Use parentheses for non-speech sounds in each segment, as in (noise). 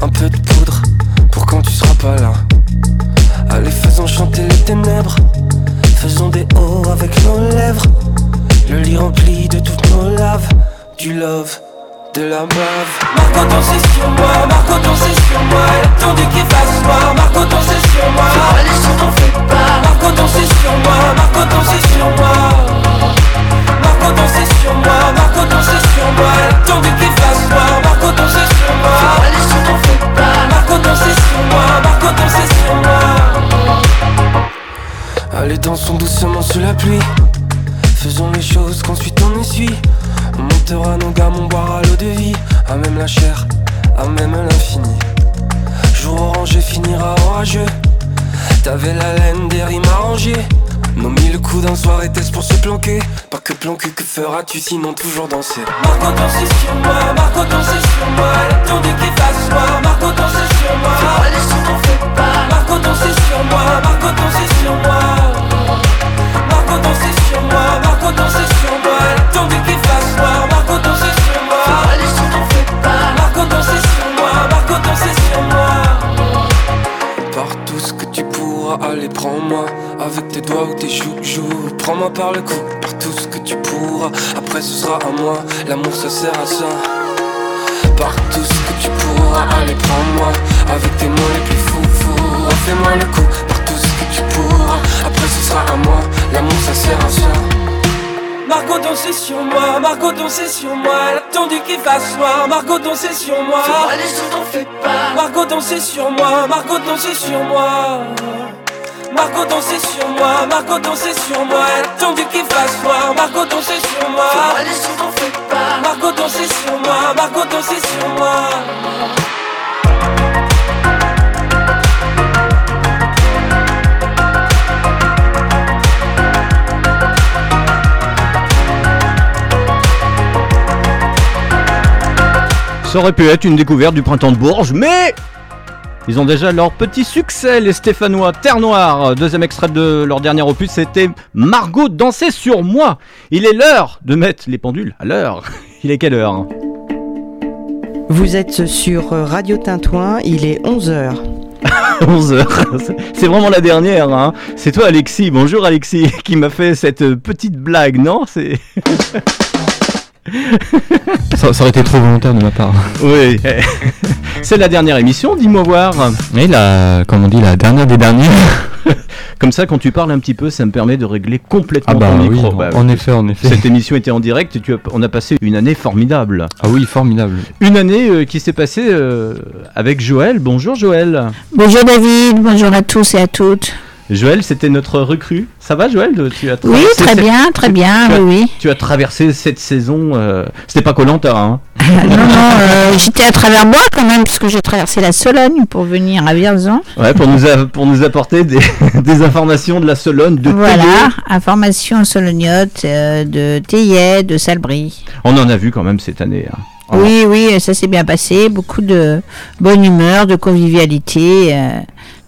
un peu de sous la pluie. Faisons les choses qu'ensuite on essuie. On montera nos gammes, on boira l'eau de vie. À même la chair, à même l'infini. Jour orangé finira orageux. T'avais la laine des rimes arrangées. Nos mille coups d'un soir était-ce pour se planquer? Pas que planquer, que feras-tu sinon toujours danser? Marco danser sur moi, Marco danser sur moi Elle attendait qu'il fasse noir, Marco Prends-moi par le cou, par tout ce que tu pourras. Après ce sera à moi, l'amour ça sert à ça. Par tout ce que tu pourras, allez prends-moi Avec tes mots les plus fous, fous Fais-moi le coup, par tout ce que tu pourras. Après ce sera à moi, l'amour ça sert à ça. Margot dansait sur moi, Margot dansait sur moi. Elle attendu qu'il fasse noir, Margot dansait sur moi. Allez, je t'en fais pas. Margot dansait sur moi, Margot dansait sur moi. Margot dansait sur moi, Margot dansait sur moi Elle attendu qu'il fasse noir, Margot dansait sur moi. Allez, je t'en fais pas. Margot dansait sur moi, Margot dansait sur moi. Ça aurait pu être une découverte du printemps de Bourges, mais ils ont déjà leur petit succès, les Stéphanois. Terre Noire, deuxième extrait de leur dernier opus, c'était Margot danser sur moi. Il est l'heure de mettre les pendules à l'heure. (laughs) Il est quelle heure Vous êtes sur Radio Tintouin, il est 11h. 11h. (laughs) (laughs) C'est vraiment la dernière. Hein. C'est toi Alexis, bonjour Alexis, qui m'a fait cette petite blague, non C'est... ça, ça, aurait été trop volontaire de ma part. Oui, (laughs) c'est la dernière émission, dis-moi voir. Oui, la, comme on dit, la dernière des dernières. (laughs) Comme ça, quand tu parles un petit peu, ça me permet de régler complètement ah bah ton oui, micro. en, Bah, en effet, en effet. Cette émission était en direct et tu as- on a passé une année formidable. Ah oui, formidable. Une année euh, qui s'est passée euh, avec Joël. Bonjour Joël. Bonjour David, bonjour à tous et à toutes. Joël, c'était notre recrue. Ça va Joël tu as Oui, très cette- bien, très bien, tu as- oui. Tu as traversé cette saison. euh, C'était pas Colanta, hein (laughs) non, non, euh, j'étais à travers bois quand même, puisque j'ai traversé la Sologne pour venir à Vierzon. Ouais, pour nous, a- pour nous apporter des, (laughs) des informations de la Sologne, de Voilà, Théier. information solognote euh, de Théier, de Salbris. On en a vu quand même cette année. hein. Oh. Oui, oui, ça s'est bien passé, beaucoup de bonne humeur, de convivialité.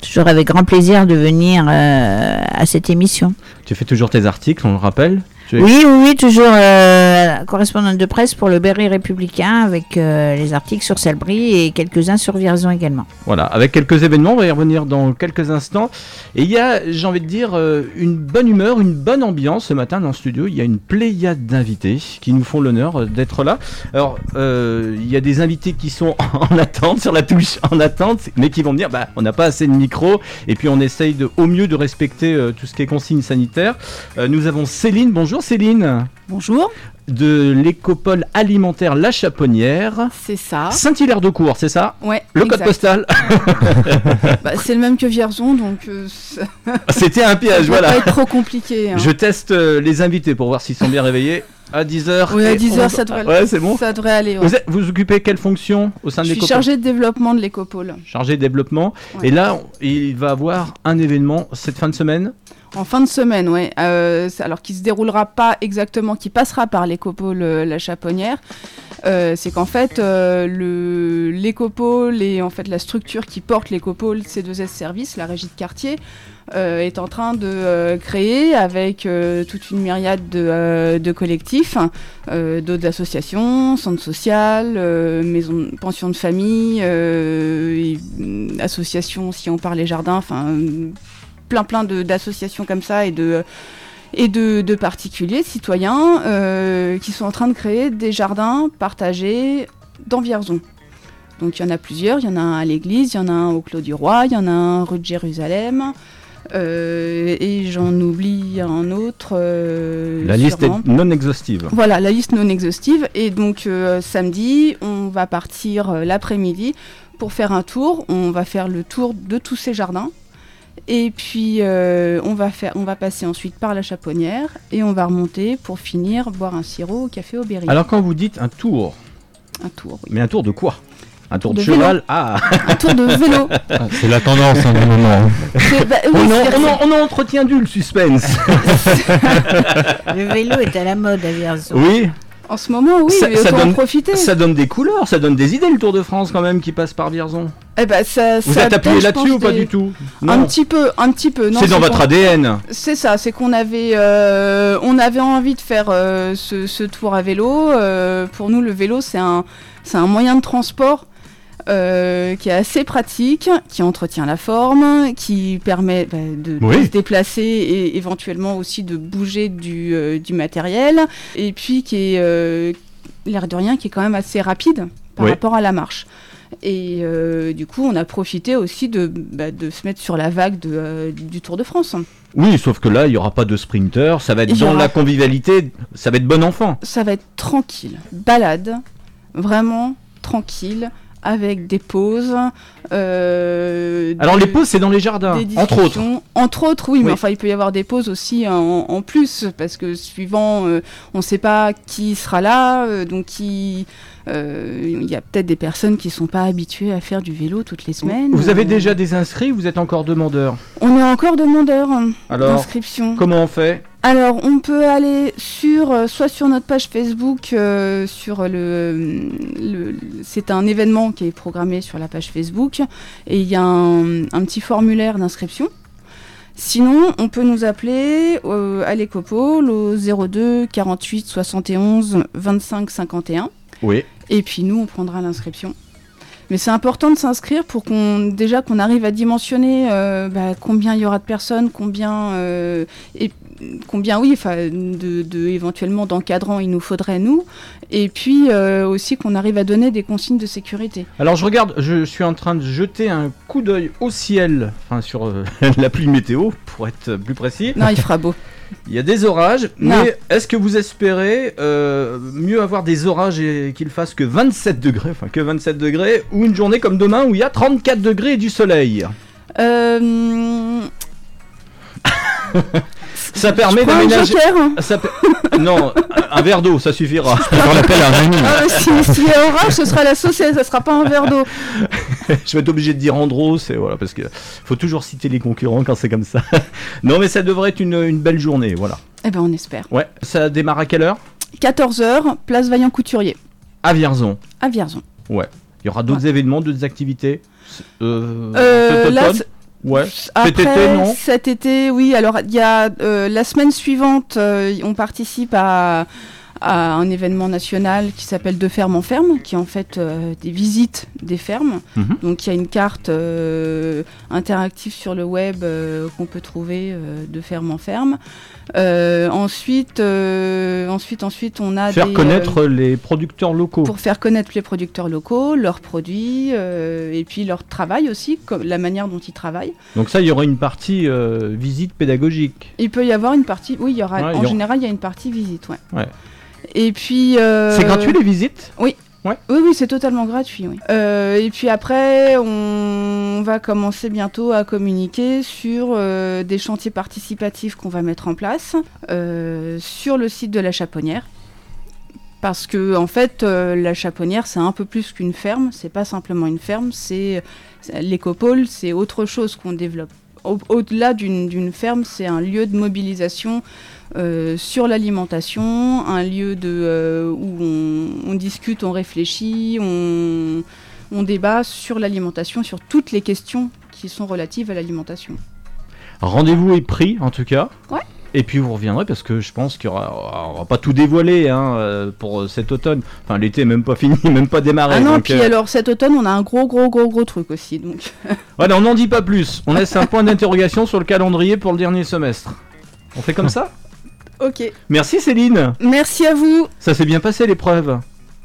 Toujours avec grand plaisir de venir euh, à cette émission. Tu fais toujours tes articles, on le rappelle Oui, oui, oui, toujours euh, correspondante de presse pour le Berry républicain avec euh, les articles sur Salbris et quelques-uns sur Vierzon également. Voilà, avec quelques événements, on va y revenir dans quelques instants. Et il y a, j'ai envie de dire, euh, une bonne humeur, une bonne ambiance ce matin dans le studio. Il y a une pléiade d'invités qui nous font l'honneur d'être là. Alors, il y a des invités qui sont (laughs) en attente, sur la touche en attente, mais qui vont me dire, bah, on n'a pas assez de micros, et puis on essaye de, au mieux de respecter tout ce qui est consignes sanitaires. Euh, nous avons Céline, bonjour Céline. Bonjour, De l'écopole alimentaire La Chaponnière. c'est ça. Saint-Hilaire de Cour, c'est ça Ouais, Le code postal (laughs) Bah, c'est le même que Vierzon, donc euh, ça (laughs) C'était un piège, va voilà. pas être trop compliqué. hein. Je teste euh, les invités pour voir s'ils sont bien réveillés. À 10h. Oui, à 10h, ça devrait, Ouais, c'est bon. ça devrait aller. ouais. Vous, êtes- vous occupez quelle fonction au sein de Je suis l'écopole chargée de développement de l'écopole. Chargé de développement. Ouais. Et là, on- il va avoir un événement cette fin de semaine. En fin de semaine, ouais. Euh, alors, qui se déroulera pas exactement, qui passera par l'écopole La Chaponnière. Euh, c'est qu'en fait, euh, le- l'écopôle et en fait la structure qui porte l'écopôle C2S Service, la régie de quartier, euh, est en train de euh, créer avec toute une myriade de, collectifs, d'autres associations, centres sociales, euh, maisons, pensions de famille, mm, associations si on parle les jardins, enfin plein plein de- d'associations comme ça et de et de, de particuliers, de citoyens, euh, qui sont en train de créer des jardins partagés dans Vierzon. Donc il y en a plusieurs, il y en a un à l'église, il y en a un au Clos du Roi, il y en a un rue de Jérusalem, euh, et j'en oublie un autre. euh, La liste sûrement. est non exhaustive. Voilà, la liste non exhaustive. Et donc euh, samedi, on va partir l'après-midi pour faire un tour. On va faire le tour de tous ces jardins. Et puis euh, on, va faire, on va passer ensuite par la Chaponnière et on va remonter pour finir boire un sirop au café Aubéry. Alors quand vous dites un tour, un tour, oui. mais un tour de quoi? Un tour de, De cheval? Ah Un tour de vélo. (laughs) Ah, C'est la tendance hein, du moment. hein. Bah, oui, on, en, on, en, on en entretient du le suspense. (laughs) (laughs) Le vélo est à la mode à Vierzon. oui, En ce moment, oui, Ça- mais ça donne- en profiter. ça donne des couleurs, ça donne des idées le Tour de France quand même qui passe par Vierzon. Eh ben, ça, Vous ça êtes appuyé là-dessus ou pas des- du tout Un petit peu, un petit peu. C'est dans votre ADN. C'est ça, c'est qu'on avait, euh, on avait envie de faire euh, ce, ce tour à vélo. Euh, pour nous, le vélo, c'est un, c'est un moyen de transport euh, qui est assez pratique, qui entretient la forme, qui permet bah, de, se déplacer et éventuellement aussi de bouger du, euh, du matériel, et puis qui est, euh, l'air de rien, qui est quand même assez rapide par Oui. rapport à la marche. Et euh, du coup, on a profité aussi de, bah, de se mettre sur la vague de, euh, du Tour de France. Oui, sauf que là, il n'y aura pas de sprinter, ça va être dans aura- la convivialité, ça va être bon enfant. ça va être tranquille, balade, vraiment tranquille, avec des pauses. Euh, Alors les pauses, c'est dans les jardins, entre autres. Entre autres, oui, mais enfin, il peut y avoir des pauses aussi en, en plus, parce que suivant, euh, on ne sait pas qui sera là, euh, donc qui. Il y a peut-être des personnes qui ne sont pas habituées à faire du vélo toutes les semaines. Vous avez déjà des inscrits, vous êtes encore demandeur? On est encore demandeur hein, Alors, d'inscription. comment on fait? Alors, on peut aller sur, euh, soit sur notre page Facebook, euh, sur le, le- c'est un événement qui est programmé sur la page Facebook, et il y a un, un petit formulaire d'inscription. Sinon, on peut nous appeler euh, à l'Écopole au 02 48 71 25 51. Oui. Et puis nous, on prendra l'inscription. Mais c'est important de s'inscrire pour qu'on déjà qu'on arrive à dimensionner euh, bah, combien il y aura de personnes, combien euh, et combien oui, enfin de, de éventuellement d'encadrants il nous faudrait nous, et puis euh, aussi qu'on arrive à donner des consignes de sécurité. Alors je regarde, je suis en train de jeter un coup d'œil au ciel, enfin sur euh, (laughs) l'appli météo, pour être plus précis. Non, il fera beau. (laughs) Il y a des orages, Non. mais est-ce que vous espérez euh, mieux avoir des orages et qu'il fasse que 27 degrés, enfin que 27 degrés, ou une journée comme demain où il y a 34 degrés et du soleil? Euh, Ça permet un d'aménager... joker, hein. Ça Non, un verre d'eau, ça suffira. Faire l'appel à Rémi. Ah, si, s'il y a orage, ce sera la saucisse, ça sera pas un verre d'eau. (laughs) je vais être obligé de dire Andros, et voilà, parce que faut toujours citer les concurrents quand c'est comme ça. (laughs) non, mais ça devrait être une, une belle journée, voilà. Eh ben, on espère. Ouais, ça démarre à quelle heure? 14h, place Vaillant Couturier, À Vierzon. à Vierzon. Il y aura d'autres événements, d'autres activités? Euh, Euh, là, Ouais. Après, Cet été, non Cet été, oui. Alors, il y a euh, la semaine suivante, euh, on participe à, à un événement national qui s'appelle De ferme en ferme, qui est en fait euh, des visites des fermes. Mhm. Donc, il y a une carte euh, interactive sur le web euh, qu'on peut trouver de ferme en ferme. Ensuite, ensuite, ensuite, on a Faire des, connaître les producteurs locaux. pour faire connaître les producteurs locaux, leurs produits, et puis leur travail aussi, comme la manière dont ils travaillent. Donc ça, il y aura une partie visite pédagogique. Il peut y avoir une partie, oui, il y aura, Ouais, il y en aura- général, il y a une partie visite, ouais. Ouais. Et puis. euh, C'est gratuit les visites Oui, oui, c'est totalement gratuit, oui. Euh, et puis après, on va commencer bientôt à communiquer sur euh, des chantiers participatifs qu'on va mettre en place euh, sur le site de la Chaponnière. Parce que, en fait, la Chaponnière, c'est un peu plus qu'une ferme. C'est pas simplement une ferme, c'est l'écopole, c'est autre chose qu'on développe au- au-delà d'une d'une ferme, c'est un lieu de mobilisation euh, sur l'alimentation, un lieu de, euh, où on, on discute, on réfléchit, on, on débat sur l'alimentation, sur toutes les questions qui sont relatives à l'alimentation. Rendez-vous est pris en tout cas. Ouais. Et puis vous reviendrez parce que je pense qu'il y aura, on va pas tout dévoiler hein, euh, pour cet automne. Enfin l'été est même pas fini, (laughs) même pas démarré. Ah non, donc, puis euh, alors cet automne, on a un gros, gros, gros, gros truc aussi. Donc, (laughs) Voilà, on n'en dit pas plus. On laisse un point d'interrogation sur le calendrier pour le dernier semestre. On fait comme (laughs) ça? Ok. Merci Céline. Merci à vous. Ça s'est bien passé l'épreuve.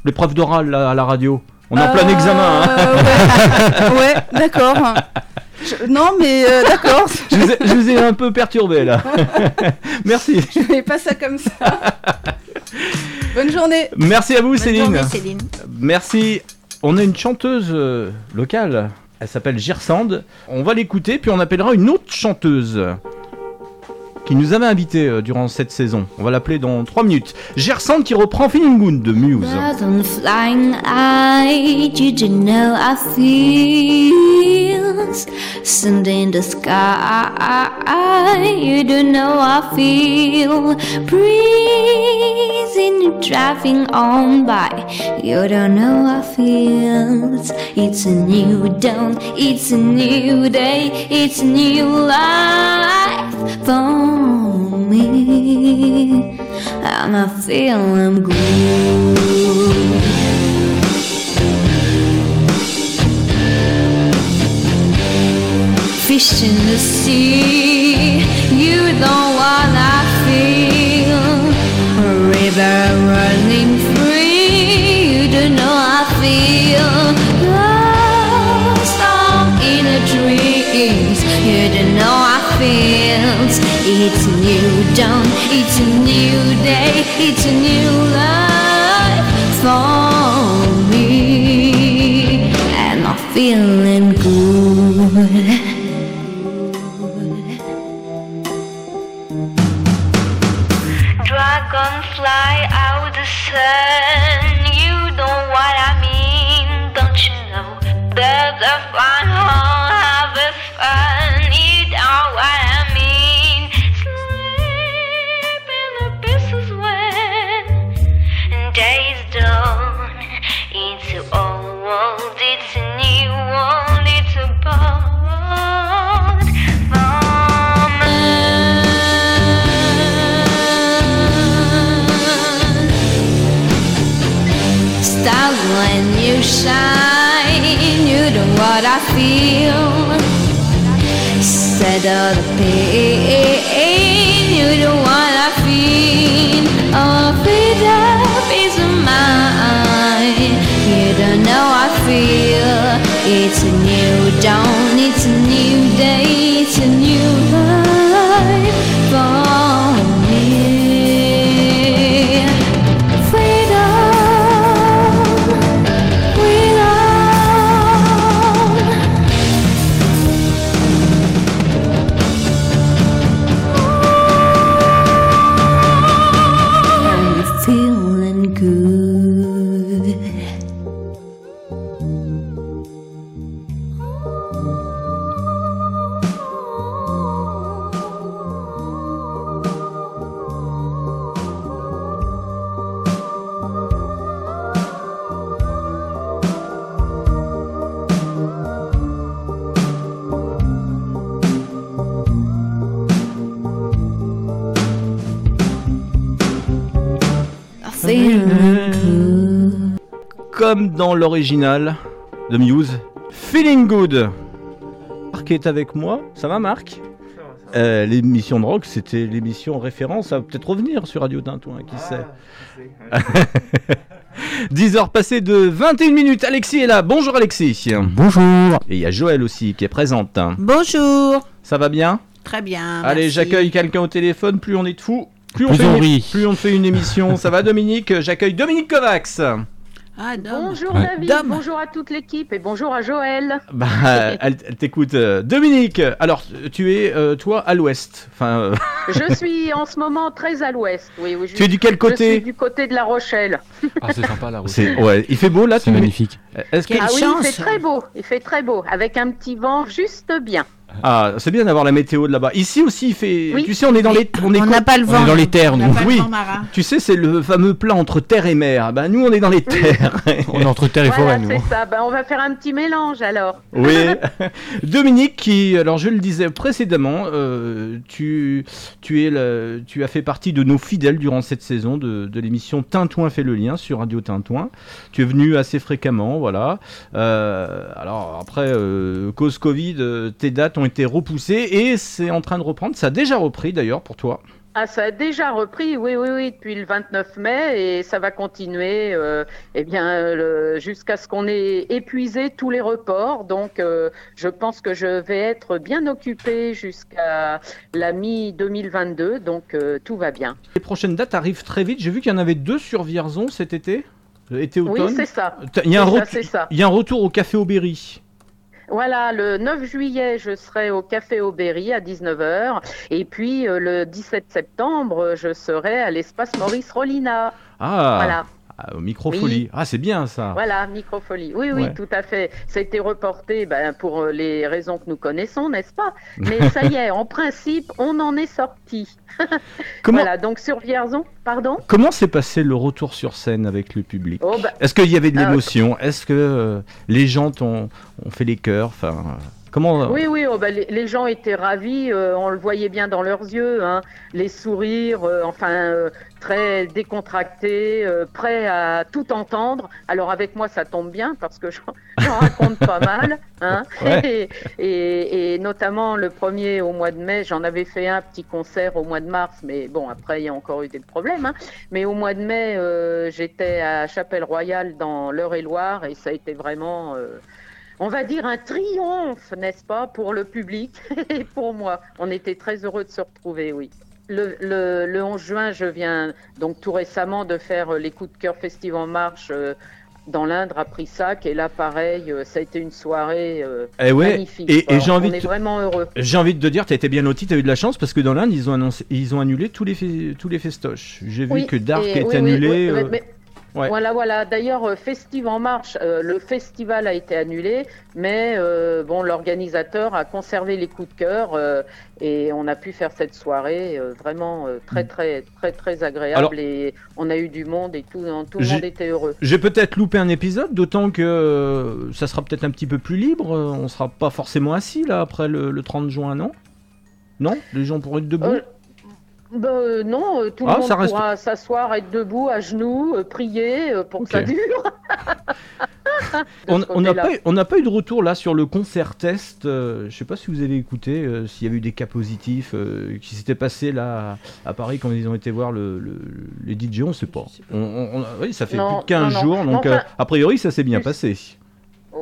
L'épreuve d'oral là, à la radio. On est en Euh, plein examen. hein. Ouais, (laughs) ouais, d'accord. Je- Non, mais euh, d'accord. Je, vous ai, je vous ai un peu perturbé là. (laughs) Merci. Je fais pas ça comme ça. Bonne journée. Merci à vous Bonne Céline. journée, Céline. Merci. On a une chanteuse euh, locale. Elle s'appelle Gersand. On va l'écouter, puis on appellera une autre chanteuse qui nous avait invité euh, durant cette saison. On va l'appeler dans 3 minutes. Gersand qui reprend Feeling de Muse. For me and I feel I'm good. Fish in the sea, you know what I feel. A river running free, you don't know I feel. It's a new dawn, it's a new day, it's a new life for me, and I'm feeling good. Dragonfly out the sun, you know what I mean, don't you know? There's a fun Set of the pain, you what I feel. Oh, freedom is mine. You don't know I feel. It's a new dawn, Comme dans l'original de Muse, Feeling Good. Marc est avec moi. Ça va Marc Euh, L'émission de rock, c'était l'émission référence. Ça va peut-être revenir sur Radio Tintouin, qui sait. 10 (laughs) heures passées de 21 minutes. Alexis est là. Bonjour Alexis. Bonjour. Et il y a Joël aussi qui est présente. Bonjour. Ça va bien? Très bien. Allez, merci. j'accueille quelqu'un au téléphone. Plus on est de fous, plus on, fait on une, rit. plus on fait une émission. Ça va (laughs) Dominique? J'accueille Dominique Kovacs. Ah, Dom. Bonjour Ouais. David, Dom. bonjour à toute l'équipe et bonjour à Joël. Bah, (laughs) elle, elle t'écoute. euh, Dominique, alors tu es euh, toi à l'ouest. Enfin, euh, Je (laughs) suis en ce moment très à l'ouest. Oui, oui, je, tu es du quel je suis côté du côté de La Rochelle. Ah, c'est sympa la ouais, il fait beau là. C'est tu- magnifique. Est-ce que ah oui, chance. il fait très beau, il fait très beau, avec un petit vent juste bien. Ah, c'est bien d'avoir la météo de là-bas. Ici aussi, il fait. Oui. Tu sais, on est dans les. On On n'a pas le On vent. est dans les terres, On nous. Oui. Tu sais, c'est le fameux plat entre terre et mer. Ben, nous, on est dans les terres. (laughs) On est entre terre et Voilà, forêt, nous. c'est ça. Ben, on va faire un petit mélange alors. Oui. (laughs) (laughs) Dominique, qui, alors je le disais précédemment, euh, tu, tu, es le- tu as fait partie de nos fidèles durant cette saison de, de l'émission Tintouin fait le lien sur Radio Tintouin. Tu es venu assez fréquemment, voilà. Euh, alors après, euh, cause Covid, tes dates ont été repoussées et c'est en train de reprendre. Ça a déjà repris d'ailleurs pour toi. Ah, ça a déjà repris, oui, oui, oui, depuis le 29 mai et ça va continuer euh, eh bien, jusqu'à ce qu'on ait épuisé tous les reports. Donc, euh, je pense que je vais être bien occupée jusqu'à la mi-2022, donc euh, tout va bien. Les prochaines dates arrivent très vite. J'ai vu qu'il y en avait deux sur Vierzon cet été, été-automne. Oui, c'est ça. Il y, a un ça, ça. il y a un retour au Café Aubéry. Voilà, le 9 juillet, je serai au Café Aubéry à 19h. Et puis, euh, le 17 septembre, je serai à l'espace Maurice Rollina. Ah, Voilà. Ah, au microfolie. Oui. Ah, c'est bien ça. Voilà, microfolie. Oui, oui, Ouais. tout à fait. Ça a été reporté ben, pour euh, les raisons que nous connaissons, n'est-ce pas? (laughs) Mais ça y est, en principe, on en est sorti. (laughs) Comment Voilà, donc sur Vierzon, pardon? Comment s'est passé le retour sur scène avec le public? Oh, ben, Est-ce qu'il y avait de Ah, l'émotion? Est-ce que euh, les gens ont fait les cœurs? Enfin, euh, comment Oui, oui, oh, bah, les, les gens étaient ravis, euh, on le voyait bien dans leurs yeux, hein, les sourires, euh, enfin euh, très décontractés, prêts à tout entendre. Alors avec moi, ça tombe bien parce que j'en raconte pas (laughs) mal, hein, Ouais. et, et- et notamment le premier au mois de mai, j'en avais fait un petit concert au mois de mars, mais bon, après il y a encore eu des problèmes. hein. Mais au mois de mai, j'étais à Chapelle-Royale dans l'Eure-et-Loire et ça a été vraiment on va dire un triomphe, n'est-ce pas, pour le public (laughs) et pour moi. On était très heureux de se retrouver, oui. Le, le, le 11 juin, je viens donc tout récemment de faire euh, les coups de cœur Festive en marche euh, dans l'Indre à Prissac et là pareil, euh, ça a été une soirée euh, Eh ouais. magnifique. Et, j'ai envie on est vraiment heureux. j'ai envie de te dire, tu as été bien loti, tu as eu de la chance parce que dans l'Inde, ils ont annoncé, ils ont annulé tous les fe- tous les festoches. J'ai vu que Dark est oui, annulé. oui, euh, mais- ouais. Voilà, voilà. D'ailleurs, euh, Festive en marche, euh, le festival a été annulé, mais euh, bon, l'organisateur a conservé les coups de cœur euh, et on a pu faire cette soirée vraiment très, très, très, très agréable. Alors- et on a eu du monde et tout, tout le monde était heureux. J'ai peut-être loupé un épisode, d'autant que ça sera peut-être un petit peu plus libre. On sera pas forcément assis là après le, le 30 juin, non? Non? Les gens pourraient être debout? Ben, euh, non, euh, tout Ah, le monde ça reste- pourra s'asseoir, être debout, à genoux, euh, prier euh, pour que ça dure. (laughs) On n'a pas, eu- on n'a pas eu de retour là sur le concert test. euh, je sais pas si vous avez écouté, euh, s'il y avait eu des cas positifs euh, qui s'étaient passés là à, à Paris quand ils ont été voir le, le- les DJ, on sait pas. On, on- on- oui, ça fait Non, plus de 15 non, non. jours, donc Enfin, euh, a priori ça s'est bien passé.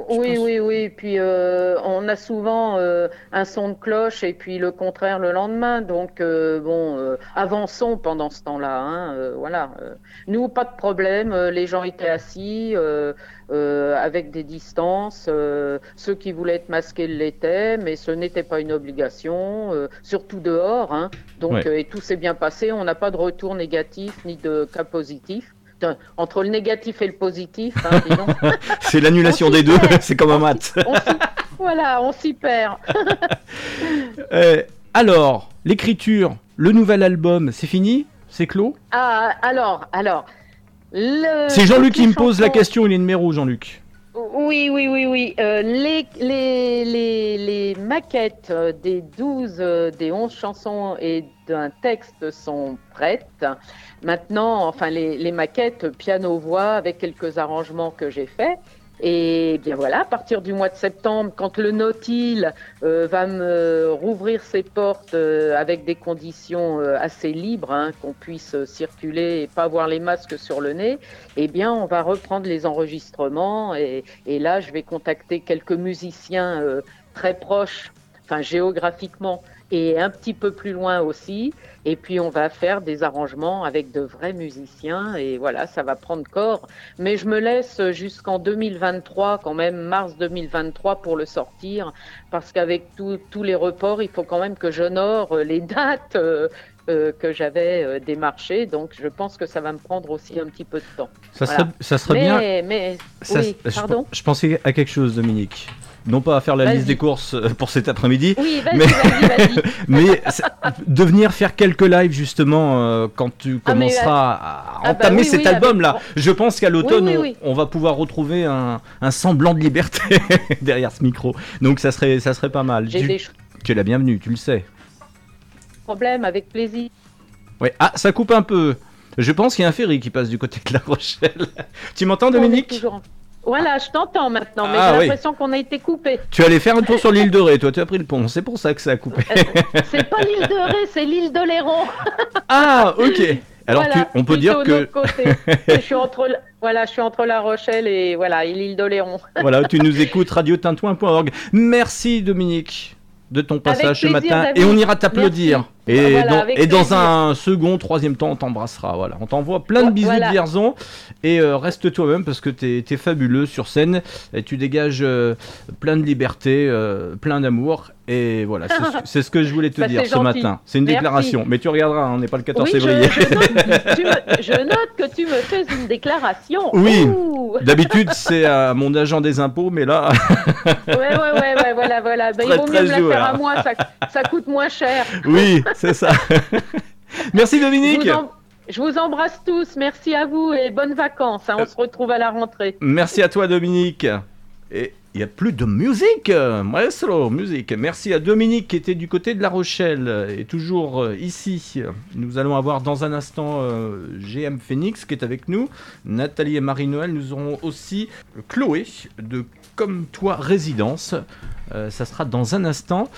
Oui, pense. oui, oui. Puis euh, on a souvent euh, un son de cloche et puis le contraire le lendemain. Donc euh, bon, euh, avançons pendant ce temps-là. Hein, euh, voilà. Nous, pas de problème. les gens étaient assis euh, euh, avec des distances. euh, ceux qui voulaient être masqués l'étaient, mais ce n'était pas une obligation. euh, surtout dehors. Hein. Donc Ouais. euh, et tout s'est bien passé. On n'a pas de retour négatif ni de cas positif. Entre le négatif et le positif, hein. (laughs) C'est l'annulation On des deux, (laughs) c'est comme un On mat. s'y- (laughs) on s'y- voilà, on s'y perd. Euh, alors, l'écriture, le nouvel album, c'est fini? C'est clos? Ah, alors, alors. le- C'est Jean-Luc qui me pose la question, il est numéro Jean-Luc. Oui, oui, oui, oui. Euh, les, les, les, les maquettes des 12, euh, des 11 chansons et d'un texte sont prêtes. Maintenant, enfin, les, les maquettes piano-voix avec quelques arrangements que j'ai faits. Et bien voilà, à partir du mois de septembre, quand le Nautil euh, va me rouvrir ses portes euh, avec des conditions euh, assez libres, hein, qu'on puisse circuler et pas avoir les masques sur le nez, eh bien, on va reprendre les enregistrements et, et là, je vais contacter quelques musiciens très proches, enfin géographiquement et un petit peu plus loin aussi. Et puis, on va faire des arrangements avec de vrais musiciens et voilà, ça va prendre corps. Mais je me laisse jusqu'en 2023, quand même, mars 2023 pour le sortir, parce qu'avec tous les reports, il faut quand même que j'honore euh, les (laughs) dates. euh, euh, que j'avais euh, démarchées, donc je pense que ça va me prendre aussi un petit peu de temps. Ça Voilà. serait, ça serait mais, bien. mais ça- oui, je, pardon. je pensais à quelque chose, Dominique. Non pas à faire la liste des courses euh, pour cet après-midi, Oui, Mais- (laughs) mais c'est- de venir faire quelques lives justement euh, quand tu Ah, mais, commenceras à ah, bah entamer oui, cet oui, album-là. avec- Je pense qu'à l'automne, on- va pouvoir retrouver un, un semblant de liberté (laughs) derrière ce micro. Donc ça serait, ça serait pas mal. Tu, des tu es la bienvenue, tu le sais. problèmes avec plaisir. Ouais. Ah, ça coupe un peu. Je pense qu'il y a un ferry qui passe du côté de La Rochelle. (laughs) tu m'entends, Dominique? Voilà, je t'entends maintenant, mais Ah, j'ai oui. l'impression qu'on a été coupé. Tu allais faire un tour sur l'île de Ré, toi tu as pris le pont, c'est pour ça que ça a coupé. C'est pas l'île de Ré, c'est l'île de Léron. (laughs) ah, ok. Alors Voilà, tu- on peut dire que (laughs) je suis entre, voilà, je suis entre La Rochelle et voilà, l'île de Léron. (laughs) voilà, tu nous écoutes radiotintouin.org. Merci Dominique de ton passage ce matin David. et on ira t'applaudir. Merci. Et, Voilà, dans, et un second, troisième temps, on t'embrassera. Voilà, on t'envoie plein de bisous voilà. de Vierzon et euh, reste toi-même parce que t'es es fabuleux sur scène et tu dégages euh, plein de liberté, euh, plein d'amour et voilà, c'est ce- que je voulais te (laughs) Bah, dire ce gentil. matin. C'est une Merci. déclaration, mais tu regarderas, on n'est pas le 14 Oui, je, février. je note, (laughs) tu me- je note que tu me fais une déclaration. Oui. D'habitude, (laughs) c'est à mon agent des impôts, mais là, Ouais, ouais, ouais, ouais, voilà, voilà. Ben, Très, il vaut mieux me la faire à moi, ça, ça coûte moins cher. oui, c'est ça. (laughs) Merci Dominique. vous, je vous embrasse tous, merci à vous et bonnes vacances. hein, on se retrouve à la rentrée. Merci à toi Dominique. Et il n'y a plus de musique, maestro, musique. Merci à Dominique qui était du côté de La Rochelle et toujours euh, ici. Nous allons avoir dans un instant euh, GM Phoenix qui est avec nous. Nathalie et Marie-Noël. Nous aurons aussi Chloé de Comme Toi Résidence. Euh, ça sera dans un instant.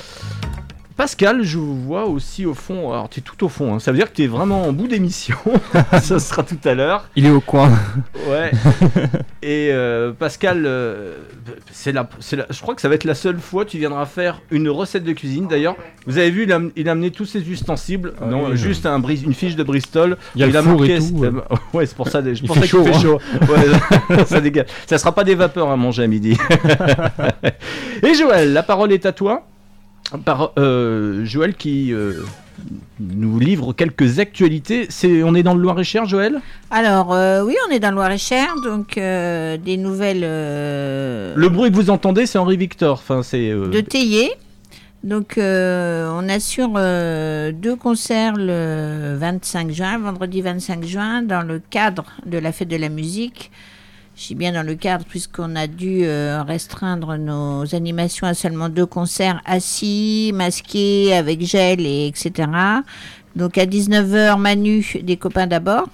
Pascal, je vous vois aussi au fond. Alors, tu es tout au fond. hein. Ça veut dire que tu es vraiment en bout d'émission. (laughs) ça sera tout à l'heure. Il est au coin. Ouais. (laughs) Et euh, Pascal, euh, c'est la, c'est la- je crois que ça va être la seule fois que tu viendras faire une recette de cuisine. D'ailleurs, vous avez vu, il a, il a amené tous ses ustensiles. Ah non, oui, juste un une fiche de Bristol. Il y a le a four marqué- et tout. euh, (laughs) ouais, c'est pour ça. Je Il pensais fait qu'il fait chaud, chaud. Ouais, ça dégage. Ça sera pas des vapeurs à manger à midi. et Joël, la parole est à toi. Par euh, Joël qui euh, nous livre quelques actualités. C'est, on est dans le Loir-et-Cher, Joël? Alors, euh, oui, on est dans le Loir-et-Cher, donc des nouvelles Le bruit que vous entendez, c'est Henri Victor. Enfin, c'est. de Théier. Donc, on assure deux concerts le 25 juin, vendredi 25 juin, dans le cadre de la fête de la musique. Je dis bien dans le cadre, puisqu'on a dû euh, restreindre nos animations à seulement deux concerts assis, masqués, avec gel, et etc. Donc, à 19h, Manu, des copains d'abord,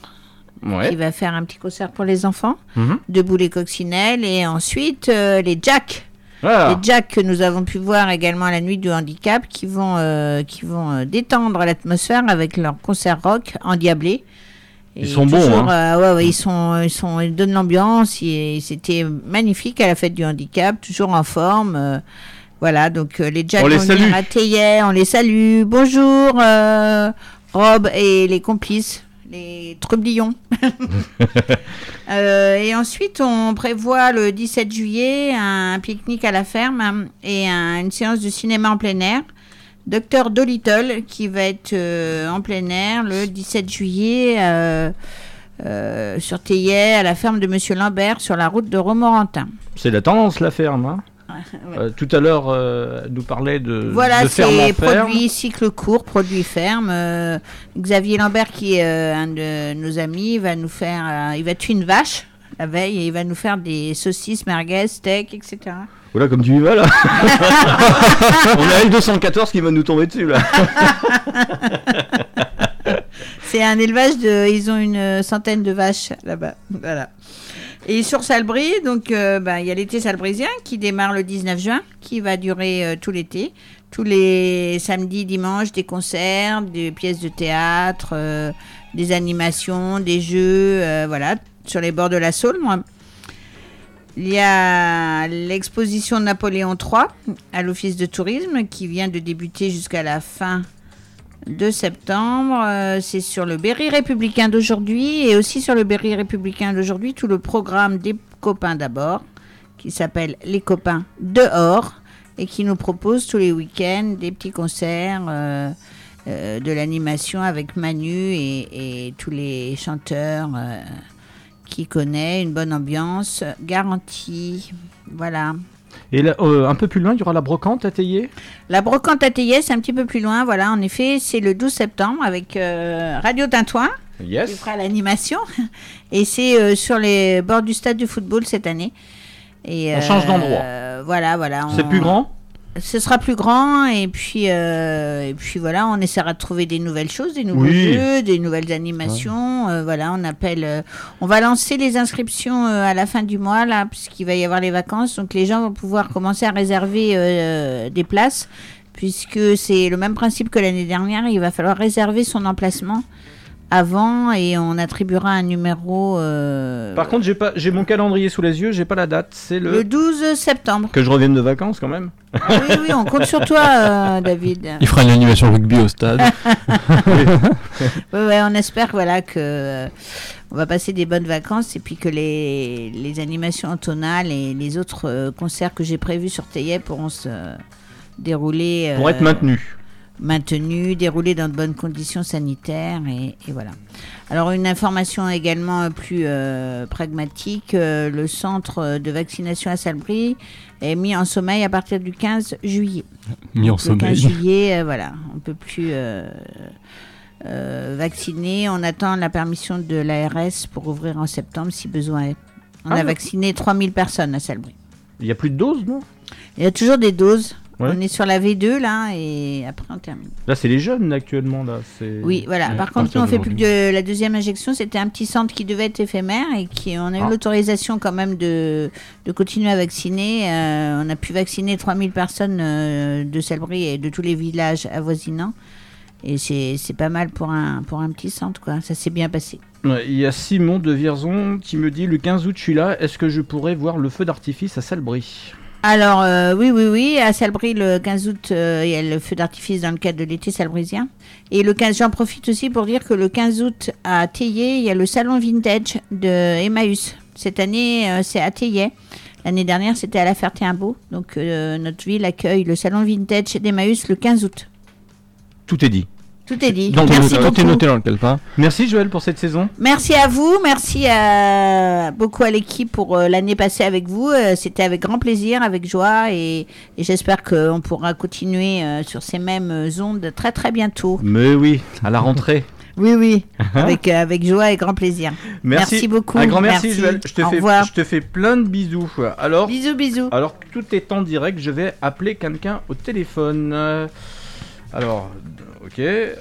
Ouais. qui va faire un petit concert pour les enfants, Mhm. debout les coccinelles, et ensuite euh, les Jacks. Ah, Les Jacks que nous avons pu voir également à la nuit du handicap, qui vont, euh, qui vont détendre l'atmosphère avec leur concert rock endiablé. Ils sont bons, toujours, hein. euh, ouais, ouais, ils sont, ils sont, ils donnent l'ambiance. et C'était magnifique à la fête du handicap, toujours en forme. euh, voilà, donc euh, les Jacks On les salue. on les salue. Bonjour, Rob et les complices, les trublions. (laughs) Et ensuite, on prévoit le 17 juillet un pique-nique à la ferme et un- une séance de cinéma en plein air. Docteur Dolittle qui va être euh, en plein air le 17 juillet euh, euh, sur Théier à la ferme de Monsieur Lambert sur la route de Romorantin. c'est la tendance, la ferme. hein. (laughs) Tout à l'heure, nous parlait de, Voilà, de ferme c'est en ferme. produit cycle court, produit ferme. Xavier Lambert, qui est un de nos amis, va nous faire, il va tuer une vache la veille et il va nous faire des saucisses, merguez, steak, etc. Voilà, comme tu y vas là. (laughs) On a L214 qui va nous tomber dessus là. (laughs) C'est un élevage de, ils ont une centaine de vaches là-bas, voilà. Et sur Salbris, donc euh, bah, il y a l'été salbrisien qui démarre le 19 juin, qui va durer euh, tout l'été. Tous les samedis, dimanches, des concerts, des pièces de théâtre, euh, des animations, des jeux, euh, voilà, sur les bords de la Saône. moi. Il y a l'exposition Napoléon III à l'Office de tourisme qui vient de débuter jusqu'à la fin de septembre. Euh, c'est sur le Berry républicain d'aujourd'hui et aussi sur le Berry républicain d'aujourd'hui tout le programme des copains d'abord qui s'appelle Les copains dehors et qui nous propose tous les week-ends des petits concerts, euh, euh, de l'animation avec Manu et, tous les chanteurs qui connaissent une bonne ambiance garantie. Voilà. Et là, euh, un peu plus loin, il y aura la brocante à Théier La brocante à Théier, c'est un petit peu plus loin. Voilà, en effet, c'est le 12 septembre avec euh, Radio Tintouin qui Yes. fera l'animation. (laughs) Et c'est euh, sur les bords du stade de football cette année. Et, On change d'endroit. voilà, voilà. C'est plus grand? Ce sera plus grand et puis euh, et puis voilà, on essaiera de trouver des nouvelles choses, des nouveaux Oui. jeux, des nouvelles animations. euh, voilà, on appelle, euh, on va lancer les inscriptions à la fin du mois là, puisqu'il va y avoir les vacances, donc les gens vont pouvoir commencer à réserver des places, puisque c'est le même principe que l'année dernière. Il va falloir réserver son emplacement avant et on attribuera un numéro euh, Par contre, j'ai pas, j'ai mon calendrier sous les yeux, j'ai pas la date. C'est le. le 12 septembre. Que je revienne de vacances quand même. Ah oui, oui, on compte sur toi, euh, David. Il fera une animation rugby au stade. (laughs) Ouais, ouais, on espère voilà que euh, on va passer des bonnes vacances et puis que les, les animations automnales et les autres euh, concerts que j'ai prévus sur Théier pourront se dérouler Pour être maintenu. maintenus, dérouler dans de bonnes conditions sanitaires et, et voilà. Alors une information également euh, plus euh, pragmatique, euh, le centre de vaccination à Salbris est mis en sommeil à partir du 15 juillet. Mis en Le 15 sommeil. juillet, euh, voilà, on peut plus euh, euh, vacciner. On attend la permission de l'ARS pour ouvrir en septembre si besoin est. On Ah a vacciné 3000 personnes à Salbris. Il y a plus de doses, non? Il y a toujours des doses. Ouais. On est sur la V2 là et après on termine. Là, c'est les jeunes actuellement là. Oui, voilà. Ouais, Par contre, nous on fait plus que de la deuxième injection. C'était un petit centre qui devait être éphémère et qui on a eu Ah. l'autorisation quand même de, de continuer à vacciner. Euh, on a pu vacciner 3000 personnes euh, de Salbris et de tous les villages avoisinants. Et c'est c'est pas mal pour un, pour un petit centre, quoi. Ça s'est bien passé. Il y a Simon de Vierzon qui me dit le 15 août, je suis là. Est-ce que je pourrais voir le feu d'artifice à Salbris Alors, euh, oui, oui, oui, à Salbris, le 15 août, euh, il y a le feu d'artifice dans le cadre de l'été salbrisien. Et le 15, j'en profite aussi pour dire que le 15 août, à Théier, il y a le salon vintage de Emmaüs. Cette année, euh, c'est à Théier. L'année dernière, c'était à la Ferté-Imbeau. Donc, euh, notre ville accueille le salon vintage d'Emmaüs le 15 août. Tout est dit. Tout est dit. Donc, Tout est Merci noté- tout est noté dans le calepin. Merci Joël pour cette saison. Merci à vous, merci à, beaucoup à l'équipe pour euh, l'année passée avec vous. Euh, C'était avec grand plaisir, avec joie et, et j'espère qu'on pourra continuer euh, sur ces mêmes ondes très très bientôt. Mais oui, à la rentrée. (laughs) Oui, oui, (laughs) avec, euh, avec joie et grand plaisir. Merci. Merci beaucoup. Un grand merci, Merci. Joël. Je te, Au fais, revoir. je te fais plein de bisous. Alors, Bisous, bisous. alors tout est en direct. Je vais appeler quelqu'un au téléphone. Alors, ok. euh,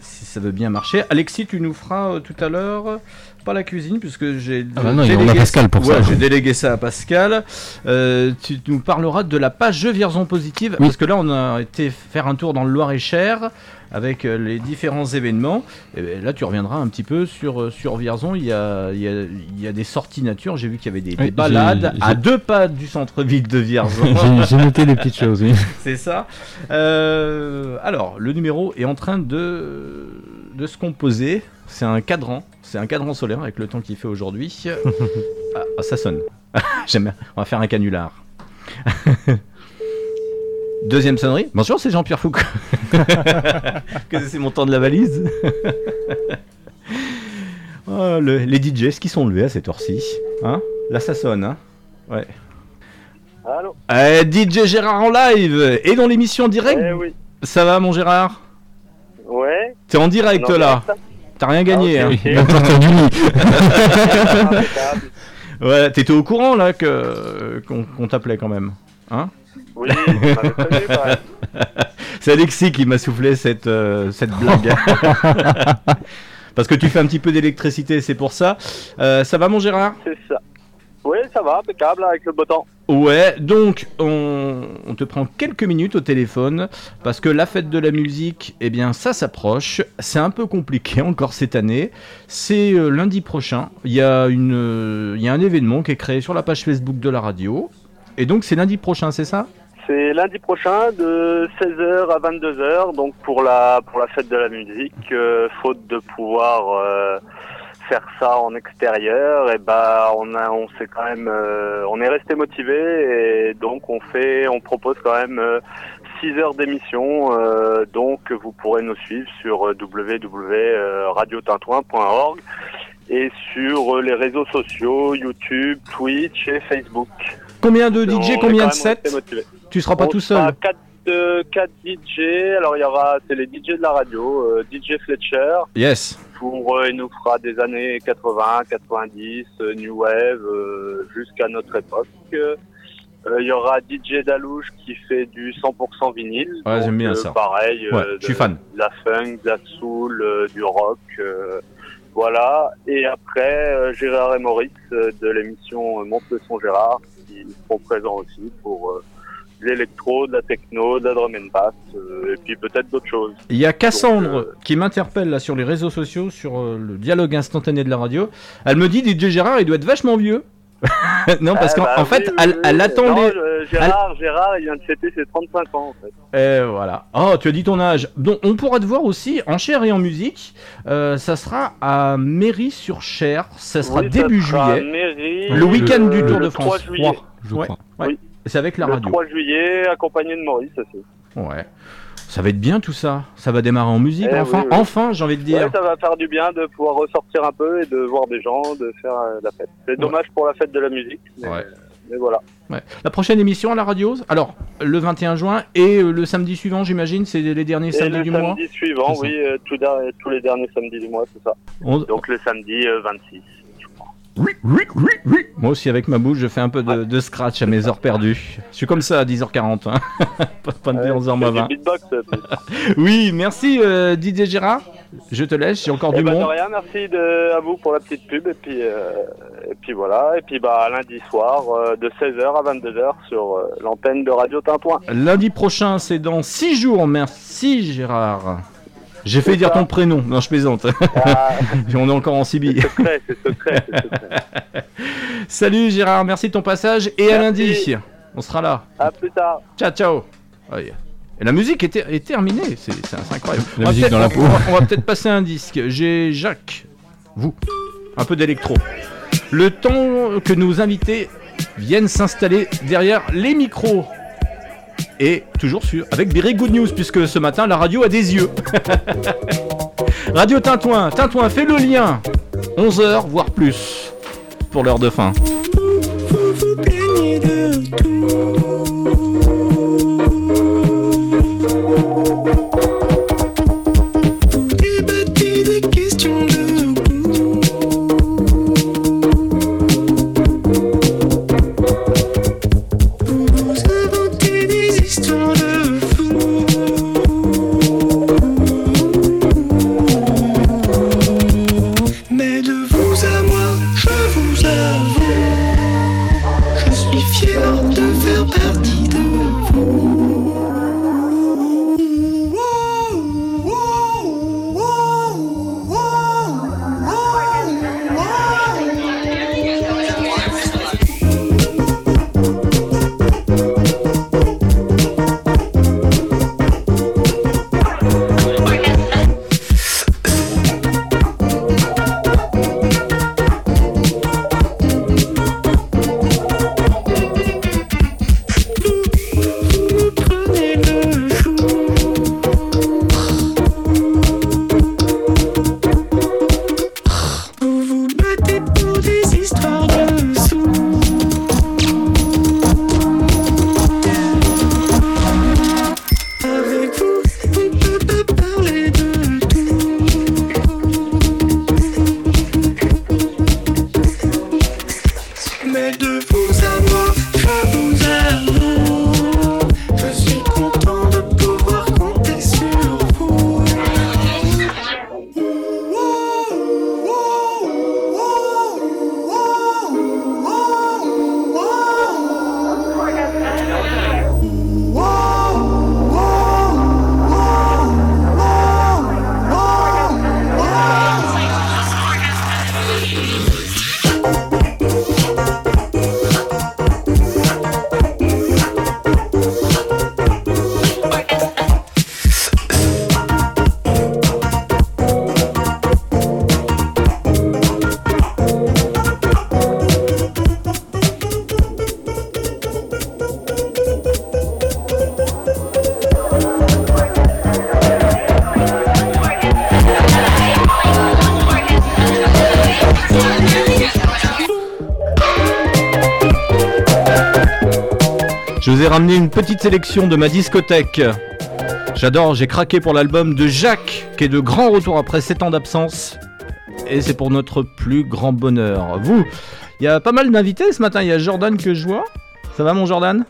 Si ça veut bien marcher. Alexis, tu nous feras euh, tout à l'heure. euh, Pas la cuisine, puisque j'ai Ah bah délégué on a Pascal pour Ouais, ça. J'ai délégué ça à Pascal. Euh, tu nous parleras de la page Jeux Vierzon Positive, Oui. parce que là, on a été faire un tour dans le Loir-et-Cher avec euh, les différents événements. Et ben, là, tu reviendras un petit peu sur, euh, sur Vierzon. Il y a, il y, a, il y a des sorties nature. J'ai vu qu'il y avait des, Oui, balades à deux pas du centre-ville de Vierzon. (laughs) J'ai j'ai noté des petites choses, oui. (laughs) C'est ça. Euh, alors, le numéro est en train de, de se composer. C'est un cadran. C'est un cadran solaire avec le temps qu'il fait aujourd'hui. (laughs) ah, ah, ça sonne. J'aime. On va faire un canular. Deuxième sonnerie. Bonjour, c'est Jean-Pierre Foucault. (laughs) que c'est mon temps de la valise. (laughs) Oh, le- les DJ, est-ce qu'ils sont levés à cette heure-ci hein? Là, ça sonne. Hein? Ouais. Allô? Euh, DJ Gérard en live et dans l'émission en direct. Eh oui. Ça va, mon Gérard? Ouais. T'es en direct Non, là. T'as rien gagné. Ah, hein. (laughs) t'étais au courant là que qu'on qu'on t'appelait quand même. Hein? Oui. (laughs) C'est Alexis qui m'a soufflé cette, euh, cette blague. (laughs) Parce que tu fais un petit peu d'électricité, c'est pour ça. Euh, ça va, mon Gérard? C'est ça. Oui, ça va, impeccable avec le beau temps. Ouais, donc on, on te prend quelques minutes au téléphone parce que la fête de la musique, eh bien ça s'approche. C'est un peu compliqué encore cette année. C'est euh, lundi prochain. Il y, a une, euh, il y a un événement qui est créé sur la page Facebook de la radio. Et donc c'est lundi prochain, c'est ça? C'est lundi prochain de 16h à 22h, donc pour la, pour la fête de la musique, euh, faute de pouvoir euh, faire ça en extérieur, et bah on a, on s'est quand même, euh, on est resté motivé et donc on fait, on propose quand même 6 heures d'émission, euh, donc vous pourrez nous suivre sur www.radiotintouin.org et sur les réseaux sociaux, YouTube, Twitch et Facebook. Combien de DJ, combien de sets? Tu seras pas On tout seul quatre, euh, quatre DJ. Alors il y aura, c'est les DJ de la radio, euh, DJ Fletcher. Yes. Pour, euh, il nous fera des années 80, 90, euh, New Wave, jusqu'à notre époque. Il y aura DJ Dalouche qui fait du 100% vinyle. Ouais, Donc, j'aime bien ça. Pareil, Ouais, je suis fan. de la funk, de la soul, du rock. voilà. Et après, Gérard et Maurice de l'émission Monte le son Gérard qui seront présents aussi pour de l'électro, de la techno, de la drum and bass euh, et puis peut-être d'autres choses. Il y a Cassandre Donc, euh, qui m'interpelle là sur les réseaux sociaux, sur euh, le dialogue instantané de la radio. Elle me dit DJ Gérard, il doit être vachement vieux. (laughs) non, parce qu'en bah en fait, oui, elle, oui, elle oui. attend Non, les. Gérard, Gérard, il vient de fêter ses 35 ans en fait. Et voilà. Oh, tu as dit ton âge. Donc, on pourra te voir aussi en chair et en musique. Euh, ça sera à Mairie-sur-Cher. Ça sera Oui, début sera juillet. Mairie, Le week-end du Tour de 3 France. je Ouais, crois. ouais. C'est avec la le radio. 3 juillet, accompagné de Maurice aussi. Ouais. Ça va être bien tout ça. Ça va démarrer en musique. Eh enfin, oui, oui. enfin, j'ai envie de dire. Ouais, ça va faire du bien de pouvoir ressortir un peu et de voir des gens, de faire euh, la fête. C'est dommage pour la fête de la musique, mais, Ouais. mais voilà. La prochaine émission à la radio, alors le 21 juin et euh, le samedi suivant, j'imagine, c'est les derniers Et samedis le du mois. samedi suivant, oui, euh, tout tous les derniers samedis du mois, c'est ça. On- Donc le samedi euh, 26. Moi aussi, avec ma bouche, je fais un peu de, de scratch à mes heures perdues. Je suis comme ça à 10h40, hein. (laughs) pas, de Ouais, 11h moins c'est 20. du beatbox. euh, plus. (laughs) Oui, merci euh, Didier Gérard. Je te laisse, j'ai encore Eh du de monde. rien, merci de, à vous pour la petite pub et puis euh, et puis voilà et puis bah lundi soir euh, de 16h à 22h sur l'antenne de Radio Tintouin. Lundi prochain, c'est dans 6 jours. Merci Gérard. J'ai fait dire ton prénom. Non, je plaisante. Ah, (laughs) On est encore en Sibylle. c'est secret, c'est secret. (laughs) Salut Gérard, merci de ton passage et à lundi. On sera là. À plus tard. Ciao, ciao. Et la musique est, ter- est terminée, c'est incroyable. La On va musique peut-être- dans la on- peau. On va, on va peut-être passer un disque. J'ai Jacques, vous, un peu d'électro. Le temps que nos invités viennent s'installer derrière les micros. Et toujours avec Berry Good News, puisque ce matin la radio a des yeux. (laughs) radio Tintouin, Tintouin fait le lien. 11h, voire plus, pour l'heure de fin. Petite sélection de ma discothèque. J'adore, j'ai craqué pour l'album de Jacques, qui est de grand retour après 7 ans d'absence. Et c'est pour notre plus grand bonheur. Vous, il y a pas mal d'invités ce matin. Il y a Jordan que je vois. Ça va mon Jordan?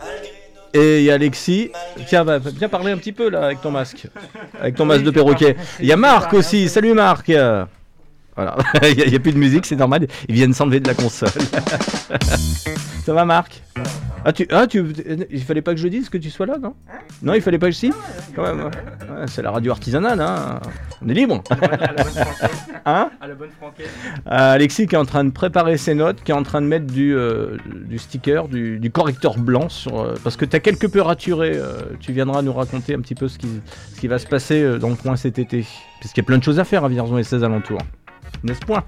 Et il y a Alexis. Tiens, viens parler un petit peu là avec ton masque. Avec ton masque de perroquet. Il y a Marc aussi. Salut Marc. Voilà, (laughs) il n'y a, plus de musique, c'est normal. Ils viennent s'enlever de la console. (laughs) Ça va Marc? Ah tu, ah, tu, il fallait pas que je dise que tu sois là, non Non, il fallait pas que je dise Quand même. ouais, c'est la radio artisanale, hein. On est libre. (laughs) hein À la bonne franquette. Euh, Alexis qui est en train de préparer ses notes, qui est en train de mettre du, euh, du sticker, du, du correcteur blanc sur. euh, parce que tu as quelque peu raturé. euh, tu viendras nous raconter un petit peu ce qui, ce qui va se passer dans le coin cet été. Puisqu'il y a plein de choses à faire à Vierzon et ses alentours. N'est-ce point?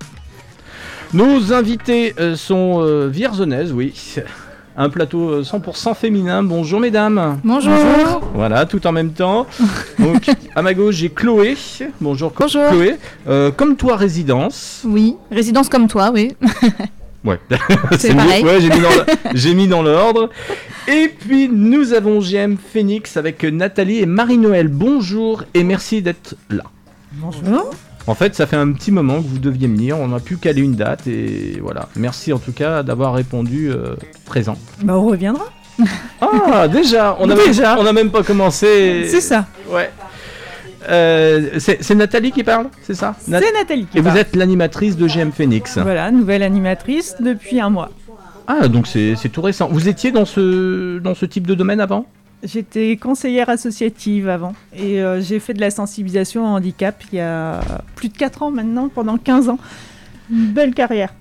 Nos invités sont vierzonaises, oui. Un plateau euh, 100% féminin. Bonjour mesdames. Bonjour. Voilà, tout en même temps. (laughs) Donc, à ma gauche, j'ai Chloé. Bonjour, Bonjour. Chloé. Euh, comme toi, résidence. Oui, résidence comme toi, oui. (laughs) Ouais, C'est pareil. Ouais, j'ai mis dans le- (laughs) j'ai mis dans l'ordre. Et puis nous avons GM Phoenix avec Nathalie et Marie-Noël. Bonjour et merci d'être là. Bonjour. En fait, ça fait un petit moment que vous deviez venir. On a pu caler une date et voilà. Merci en tout cas d'avoir répondu euh, présent. Bah, on reviendra. Ah, déjà, on a Déjà. même, on a même pas commencé. C'est ça. Ouais. Euh, c'est Nathalie qui parle, c'est ça? Nat- C'est Nathalie qui Et vous êtes l'animatrice de GM Phoenix. Voilà, nouvelle animatrice depuis un mois. Ah, donc c'est c'est tout récent. Vous étiez dans ce, dans ce type de domaine avant? J'étais conseillère associative avant et euh, j'ai fait de la sensibilisation au handicap il y a plus de 4 ans maintenant, pendant 15 ans. Une belle carrière,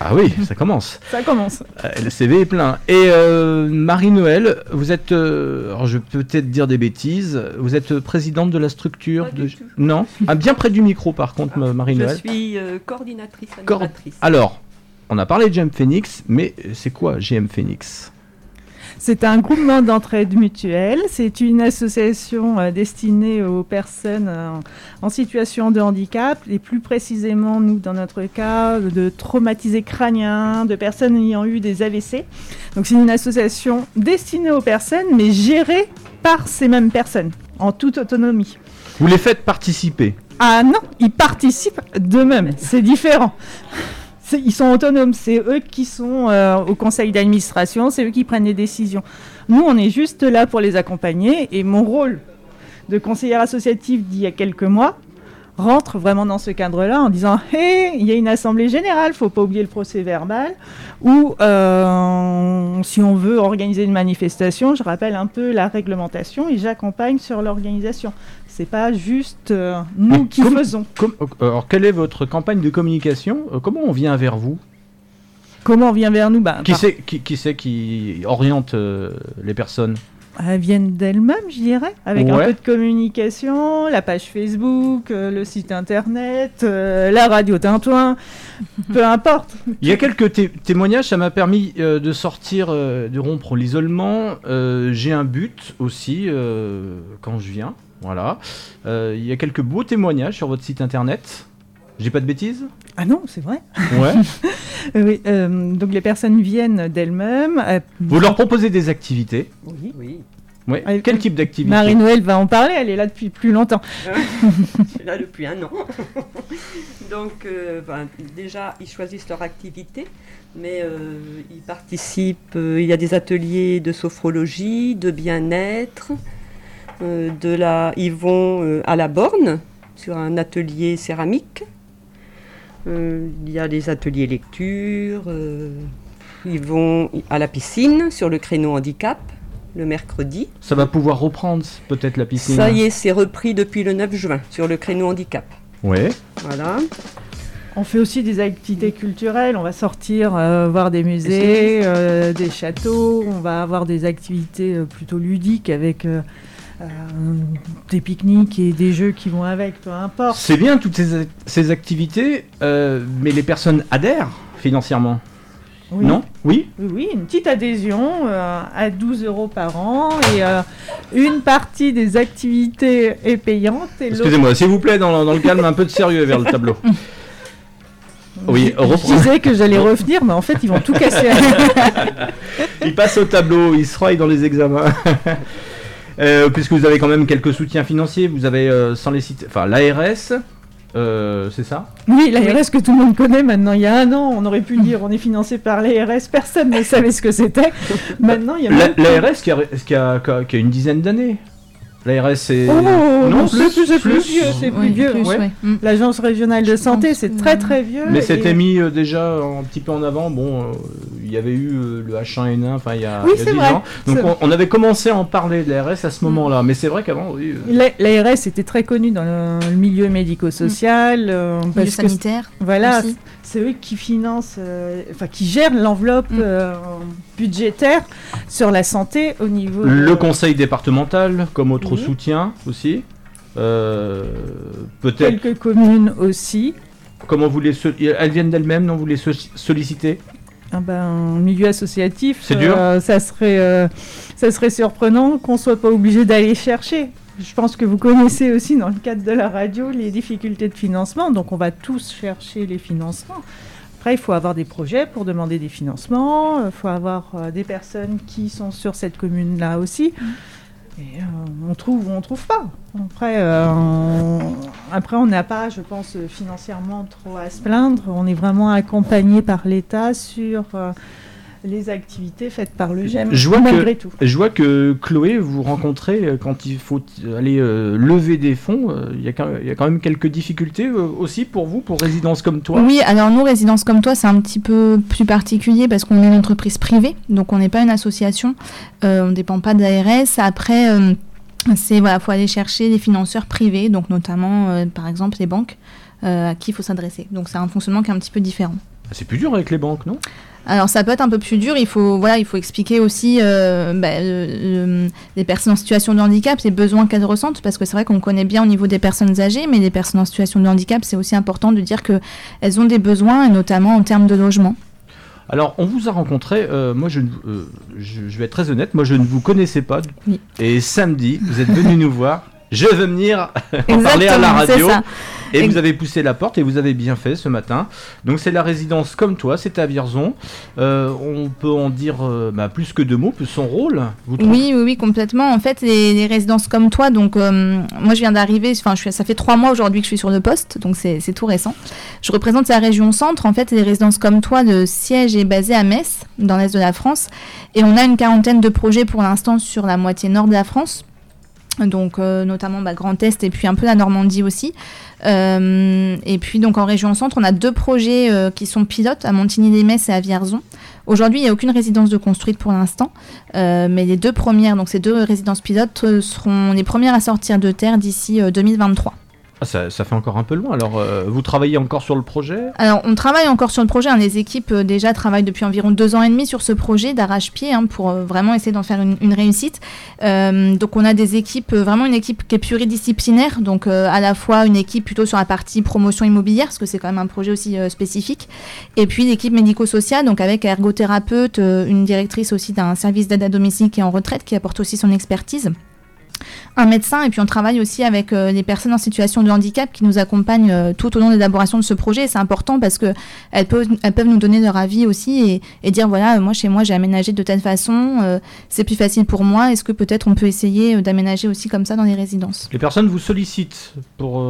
Ah oui, ça commence. ça commence. Euh, Le CV est plein. Et euh, Marie-Noël, vous êtes, euh, alors je peux peut-être dire des bêtises, vous êtes présidente de la structure de... Non (laughs) ah, Bien près du micro par contre, Je Marie-Noël. suis euh, coordinatrice Cor-. Alors, on a parlé de GM Phoenix, mais c'est quoi GM Phoenix? C'est un groupement d'entraide mutuelle. C'est une association euh, destinée aux personnes euh, en situation de handicap, et plus précisément, nous, dans notre cas, de traumatisés crâniens, de personnes ayant eu des AVC. Donc, c'est une association destinée aux personnes, mais gérée par ces mêmes personnes, en toute autonomie. Vous les faites participer? Ah non, ils participent d'eux-mêmes, c'est différent. Ils sont autonomes, c'est eux qui sont euh, au conseil d'administration, c'est eux qui prennent les décisions. Nous, on est juste là pour les accompagner. Et mon rôle de conseillère associative d'il y a quelques mois rentre vraiment dans ce cadre-là en disant Hé, il y a une assemblée générale, faut pas oublier le procès verbal, ou euh, si on veut organiser une manifestation, je rappelle un peu la réglementation et j'accompagne sur l'organisation. C'est pas juste euh, nous qui Comme- faisons. comme- euh, Alors, quelle est votre campagne de communication Euh, Comment on vient vers vous? Comment on vient vers nous? Bah, qui, par- c'est, qui, qui c'est qui oriente euh, les personnes? Elles viennent d'elles-mêmes, je dirais, avec un peu de communication, la page Facebook, euh, le site internet, euh, la radio Tintouin, peu importe. Il y a quelques té- témoignages, ça m'a permis de sortir, de rompre l'isolement. J'ai un but aussi quand je viens. Voilà. Euh, il y a quelques beaux témoignages sur votre site internet. J'ai pas de bêtises? Ah non, c'est vrai. Ouais. (laughs) Oui, euh, donc les personnes viennent d'elles-mêmes. euh, Vous leur proposez des activités. Oui. Oui. Ouais. Euh, Quel type d'activité? Marie-Noël va en parler, elle est là depuis plus longtemps. (laughs) Je suis là depuis un an. (laughs) Donc, euh, ben, déjà, ils choisissent leur activité, mais euh, ils participent. euh, il y a des ateliers de sophrologie, de bien-être. Euh, de la, ils vont euh, à la borne sur un atelier céramique. Euh, il y a des ateliers lecture. euh, ils vont à la piscine sur le créneau handicap le mercredi. Ça va pouvoir reprendre peut-être la piscine. Ça y est, c'est repris depuis le 9 juin sur le créneau handicap. Ouais. Voilà. On fait aussi des activités culturelles, on va sortir euh, voir des musées, euh, des châteaux, on va avoir des activités euh, plutôt ludiques avec euh, des pique-niques et des jeux qui vont avec, peu importe. C'est bien toutes ces, ces activités, euh, mais les personnes adhèrent financièrement. Oui. Non? Oui? Oui, oui, une petite adhésion euh, à 12 euros par an et euh, une partie des activités est payante. Excusez-moi, s'il vous plaît, dans, dans le calme, un peu de sérieux vers le tableau. (laughs) Oui, Je disais que j'allais revenir, mais en fait, ils vont tout casser. (laughs) il passe au tableau, il se raille dans les examens. (laughs) Euh, puisque vous avez quand même quelques soutiens financiers, vous avez euh, sans les citer, enfin l'ARS, euh, c'est ça? Oui, l'ARS que tout le monde connaît maintenant. Il y a un an, on aurait pu dire on est financé par l'ARS, personne ne savait ce que c'était. (laughs) Maintenant, il y a même- L'ARS qui a, qui, a, qui a- qui a une dizaine d'années. L'ARS c'est. Oh, non, c'est- plus, c'est plus vieux, c'est plus Oui, vieux. ouais. ouais. L'agence régionale de santé, c'est très très vieux. Mais et- c'était mis euh, déjà un petit peu en avant. Bon, euh, il y avait eu euh, le H1N1, enfin il y a, Oui, y a c'est 10 vrai, ans. Donc on, avait commencé à en parler de l'ARS à ce moment-là. Mais c'est vrai qu'avant, oui. euh, La- L'ARS était très connue dans le, milieu médico-social. euh, parce que sanitaire Voilà, aussi. C'est eux qui financent, euh, enfin qui gèrent l'enveloppe euh, budgétaire sur la santé au niveau. Le de- conseil départemental comme autre Oui. soutien aussi. Euh, Peut-être. Quelques communes aussi. Comment vous les. so- Elles viennent d'elles-mêmes, non Vous les so- sollicitez Ah ben, milieu associatif, C'est dur ça, serait, euh, ça serait surprenant qu'on soit pas obligé d'aller chercher. Je pense que vous connaissez aussi dans le cadre de la radio les difficultés de financement, donc on va tous chercher les financements. Après, il faut avoir des projets pour demander des financements, il faut avoir euh, des personnes qui sont sur cette commune-là aussi. Euh, on trouve ou on trouve pas. Après, euh, on... Après, on n'a pas, je pense, euh, financièrement trop à se plaindre. On est vraiment accompagné par l'État sur euh, les activités faites par le GEM, Je vois, malgré que, tout. je vois que Chloé, vous rencontrez euh, quand il faut aller euh, lever des fonds. euh, Il y, a quand- il y a quand même quelques difficultés euh, aussi pour vous, pour Résidence comme toi? Oui, alors nous, Résidence comme toi, c'est un petit peu plus particulier parce qu'on est une entreprise privée, donc on n'est pas une association, euh, on ne dépend pas de l'ARS. Après, euh, c'est voilà, faut aller chercher des financeurs privés, donc notamment, euh, par exemple, les banques euh, à qui il faut s'adresser. Donc c'est un fonctionnement qui est un petit peu différent. C'est plus dur avec les banques, non? Alors ça peut être un peu plus dur, il faut, voilà, il faut expliquer aussi euh, bah, le- le- les personnes en situation de handicap, les besoins qu'elles ressentent, parce que c'est vrai qu'on connaît bien au niveau des personnes âgées, mais les personnes en situation de handicap, c'est aussi important de dire qu'elles ont des besoins, et notamment en termes de logement. Alors, on vous a rencontré, euh, moi je, euh, je, je vais être très honnête, moi je ne vous connaissais pas. Oui. Et samedi, vous êtes venu nous voir. Je veux venir en (laughs) parler à la radio. ça. Et vous avez poussé la porte et vous avez bien fait ce matin. Donc c'est la résidence comme toi, c'est à Vierzon. Euh, on peut en dire euh, bah, plus que deux mots, son rôle. Vous Oui, oui, oui, complètement. En fait, les, les résidences comme toi, donc euh, moi je viens d'arriver, enfin ça fait trois mois aujourd'hui que je suis sur le poste, donc c'est c'est tout récent. Je représente la région centre. En fait, les résidences comme toi, le siège est basé à Metz, dans l'est de la France, et on a une quarantaine de projets pour l'instant sur la moitié nord de la France. Donc euh, notamment bah, Grand Est et puis un peu la Normandie aussi. Euh, et puis donc en région centre, on a deux projets euh, qui sont pilotes à Montigny-les-Metz et à Vierzon. Aujourd'hui, il n'y a aucune résidence de construite pour l'instant, mais les deux premières, donc ces deux résidences pilotes, seront les premières à sortir de terre d'ici euh, 2023. Ah, ça, fait encore un peu loin. Alors, euh, vous travaillez encore sur le projet? Alors, on travaille encore sur le projet. hein. Les équipes euh, déjà travaillent depuis environ deux ans et demi sur ce projet d'arrache-pied hein, pour euh, vraiment essayer d'en faire une, réussite. Donc, on a des équipes, vraiment une équipe qui est pluridisciplinaire. Donc, à la fois une équipe plutôt sur la partie promotion immobilière, parce que c'est quand même un projet aussi spécifique. Et puis l'équipe médico-sociale, donc avec ergothérapeute, une directrice aussi d'un service d'aide à domicile qui est en retraite, qui apporte aussi son expertise un médecin et puis on travaille aussi avec euh, les personnes en situation de handicap qui nous accompagnent euh, tout au long de l'élaboration de ce projet et c'est important parce que elles peuvent, elles peuvent nous donner leur avis aussi et, et dire voilà euh, moi chez moi j'ai aménagé de telle façon euh, c'est plus facile pour moi est-ce que peut-être on peut essayer d'aménager aussi comme ça dans les résidences? Les personnes vous sollicitent pour,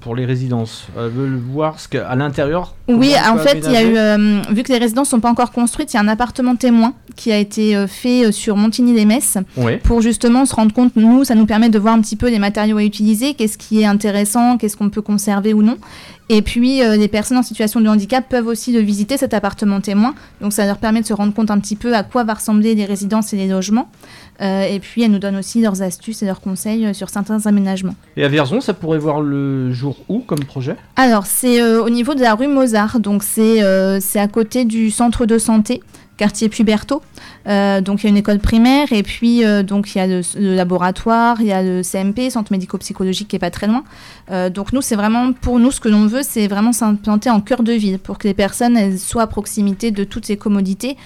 pour les résidences. Elles veulent voir ce qu'à l'intérieur. Oui, en fait, il y a eu, vu que les résidences sont pas encore construites, il y a un appartement témoin qui a été fait sur Montigny-les-Metz Ouais. pour justement se rendre compte, nous, ça nous permet de voir un petit peu les matériaux à utiliser, qu'est-ce qui est intéressant, qu'est-ce qu'on peut conserver ou non. Et puis, euh, les personnes en situation de handicap peuvent aussi le visiter, cet appartement témoin. Donc, ça leur permet de se rendre compte un petit peu à quoi va ressembler les résidences et les logements. Euh, et puis, elles nous donnent aussi leurs astuces et leurs conseils euh, sur certains aménagements. Et à Vierzon, ça pourrait voir le jour où comme projet? Alors, c'est euh, au niveau de la rue Mozart, donc c'est c'est à côté du centre de santé, quartier Puberto. Euh, donc, il y a une école primaire et puis euh, donc il y a le, le laboratoire, il y a le CMP, centre médico-psychologique qui est pas très loin. Euh, donc, nous, c'est vraiment pour nous ce que l'on veut, c'est vraiment s'implanter en cœur de ville pour que les personnes elles soient à proximité de toutes ces commodités.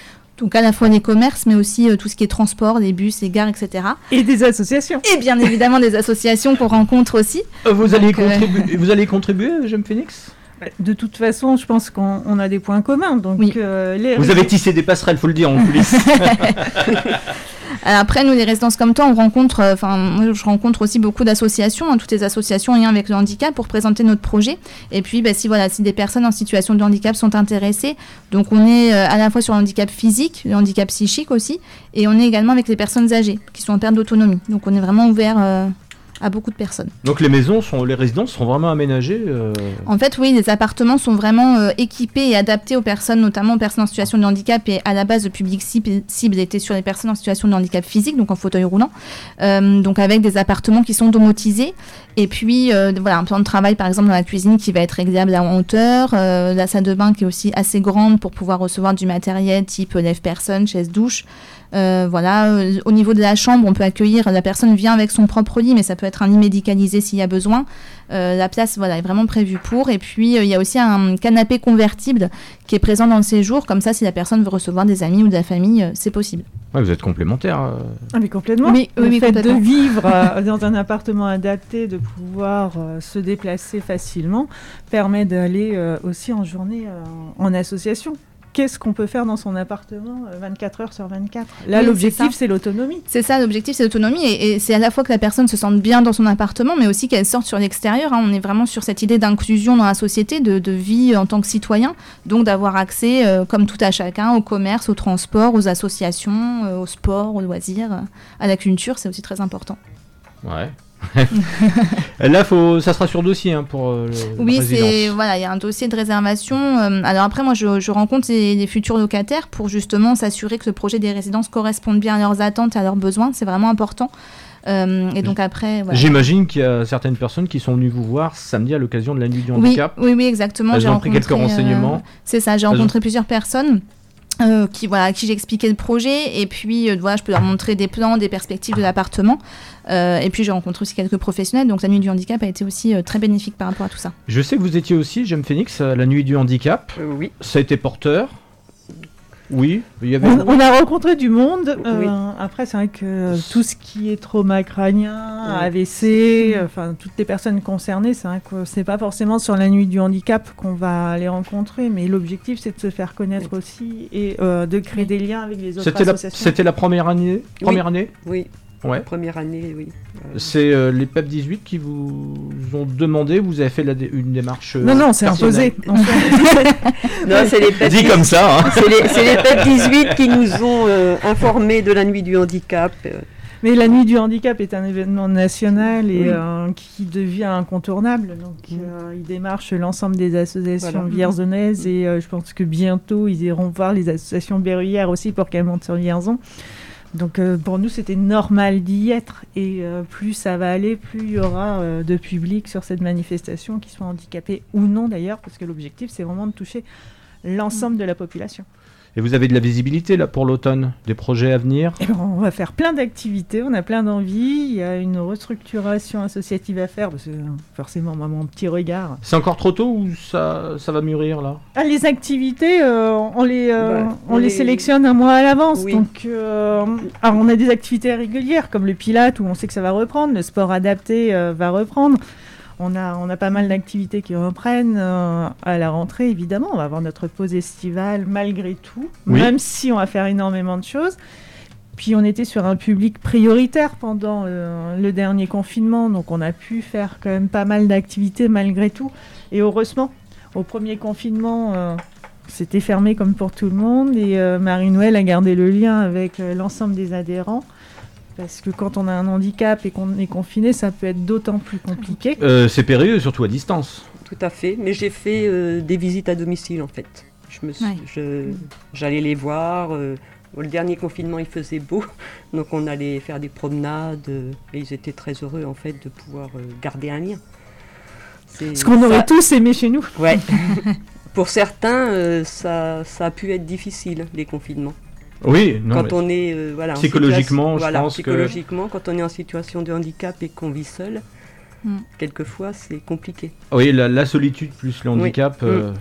Donc à la fois les commerces, mais aussi euh, tout ce qui est transport, les bus, les gares, etc. Et des associations. Et bien évidemment des associations qu'on rencontre aussi. Vous, allez Donc, euh, (laughs) vous allez contribuer, J'aime Phoenix? De toute façon, je pense qu'on on a des points communs. Donc, euh, les Vous avez tissé des passerelles, faut le dire, en (laughs) coulisses. (laughs) Après, nous, les résidences comme toi, on rencontre, euh, enfin, moi, je rencontre aussi beaucoup d'associations, hein, toutes les associations en lien avec le handicap pour présenter notre projet. Et puis, bah, si voilà, si des personnes en situation de handicap sont intéressées, donc on est euh, à la fois sur le handicap physique, le handicap psychique aussi, et on est également avec les personnes âgées qui sont en perte d'autonomie. Donc on est vraiment ouvert euh, à beaucoup de personnes. Donc les maisons, sont, les résidences sont vraiment aménagées. euh, En fait, oui, les appartements sont vraiment euh, équipés et adaptés aux personnes, notamment aux personnes en situation de handicap. Et à la base, le public cible, cible était sur les personnes en situation de handicap physique, donc en fauteuil roulant. Euh, donc avec des appartements qui sont domotisés. Et puis, voilà, un plan de travail, par exemple, dans la cuisine qui va être réglable en hauteur. la salle de bain qui est aussi assez grande pour pouvoir recevoir du matériel type lève-personne, chaise-douche. Euh, voilà, euh, au niveau de la chambre, on peut accueillir, la personne vient avec son propre lit, mais ça peut être un lit médicalisé s'il y a besoin. Euh, la place voilà, est vraiment prévue pour. Et puis, euh, il y a aussi un canapé convertible qui est présent dans le séjour. Comme ça, si la personne veut recevoir des amis ou de la famille, euh, c'est possible. Ouais, vous êtes complémentaires. euh. Ah mais complètement. Oui, oui, le oui, fait complètement. de vivre (laughs) dans un appartement adapté, de pouvoir euh, se déplacer facilement, permet d'aller euh, aussi en journée euh, en association. Qu'est-ce qu'on peut faire dans son appartement euh, 24 heures sur 24 Là, Oui, l'objectif, c'est l'autonomie. C'est ça, l'objectif, c'est l'autonomie. Et, et c'est à la fois que la personne se sente bien dans son appartement, mais aussi qu'elle sorte sur l'extérieur. hein. On est vraiment sur cette idée d'inclusion dans la société, de, de vie en tant que citoyen. Donc d'avoir accès, euh, comme tout à chacun, au commerce, au transport, aux associations, euh, au sport, aux loisirs, euh, à la culture. C'est aussi très important. Ouais. (laughs) Là, faut, ça sera sur dossier hein, pour euh, le- Oui, c'est voilà, il y a un dossier de réservation. euh, alors après, moi, je, je rencontre les, les futurs locataires pour justement s'assurer que le projet des résidences corresponde bien à leurs attentes et à leurs besoins. C'est vraiment important. Euh, et donc après, voilà. J'imagine qu'il y a certaines personnes qui sont venues vous voir samedi à l'occasion de la nuit du handicap. oui, oui, exactement. J'ai pris quelques euh, renseignements. C'est ça, j'ai rencontré plusieurs personnes. Euh, qui voilà à qui j'ai expliqué le projet et puis euh, voilà je peux leur montrer des plans des perspectives de l'appartement Euh, et puis j'ai rencontré aussi quelques professionnels donc la nuit du handicap a été aussi euh, très bénéfique par rapport à tout ça Je sais que vous étiez aussi, J'aime Phoenix, à la nuit du handicap. Euh, oui. Ça a été porteur. Oui, il y avait. On, on a rencontré du monde. euh, Oui. Après, c'est vrai que tout ce qui est trauma crânien, Oui. AVC, euh, enfin toutes les personnes concernées, c'est vrai que c'est pas forcément sur la nuit du handicap qu'on va les rencontrer, mais l'objectif c'est de se faire connaître aussi et euh, de créer des liens avec les autres C'était la, associations. c'était la première année. Première année? Oui. Ouais. Première année, oui. Euh, C'est euh, les PEP 18 qui vous ont demandé, vous avez fait la dé- une démarche. euh, Non, non, c'est imposé. Non, c'est- les PEP Dit comme ça, hein. C'est les, les PEP 18 qui nous ont euh, informés de la nuit du handicap. euh. Mais la nuit du handicap est un événement national et Oui. euh, qui devient incontournable. Donc, euh, il démarche l'ensemble des associations Voilà. vierzonaises et euh, je pense que bientôt ils iront voir les associations berruyères aussi pour qu'elles montent sur Vierzon. Donc, euh, pour nous, c'était normal d'y être et euh, plus ça va aller, plus il y aura euh, de public sur cette manifestation, qu'ils soient handicapés ou non d'ailleurs, parce que l'objectif, c'est vraiment de toucher l'ensemble de la population. Et vous avez de la visibilité là pour l'automne, des projets à venir? Eh ben, on va faire plein d'activités, on a plein d'envies. Il y a une restructuration associative à faire, parce que forcément, moi, mon petit regard. C'est encore trop tôt ou ça, ça va mûrir là? Ah, les activités, euh, on, les, euh, Bah, on les les- sélectionne un mois à l'avance. Oui. Donc, euh, alors, on a des activités régulières, comme le pilate, où on sait que ça va reprendre. Le sport adapté euh, va reprendre. On a, on a pas mal d'activités qui reprennent euh, à la rentrée, évidemment. On va avoir notre pause estivale malgré tout, Oui. même si on va faire énormément de choses. Puis on était sur un public prioritaire pendant euh, le dernier confinement, donc on a pu faire quand même pas mal d'activités malgré tout. Et heureusement, au premier confinement, euh, c'était fermé comme pour tout le monde et Marie-Noël a gardé le lien avec l'ensemble des adhérents. Parce que quand on a un handicap et qu'on est confiné, ça peut être d'autant plus compliqué. Euh, C'est périlleux, surtout à distance. Tout à fait. Mais j'ai fait euh, des visites à domicile en fait. Je me suis- Ouais. je- J'allais les voir. euh, le dernier confinement, il faisait beau. (laughs) Donc on allait faire des promenades. euh, et ils étaient très heureux en fait de pouvoir euh, garder un lien. C'est- Ce qu'on ça- aurait tous aimé chez nous. Ouais. (laughs) Pour certains, euh, ça, ça a pu être difficile, les confinements. Oui, non, quand on est euh, voilà, en psychologiquement, situation- je voilà, pense que- psychologiquement, quand on est en situation de handicap et qu'on vit seul, Mm. quelquefois c'est compliqué. Oui, la, la solitude plus le Oui. handicap. Mm. euh,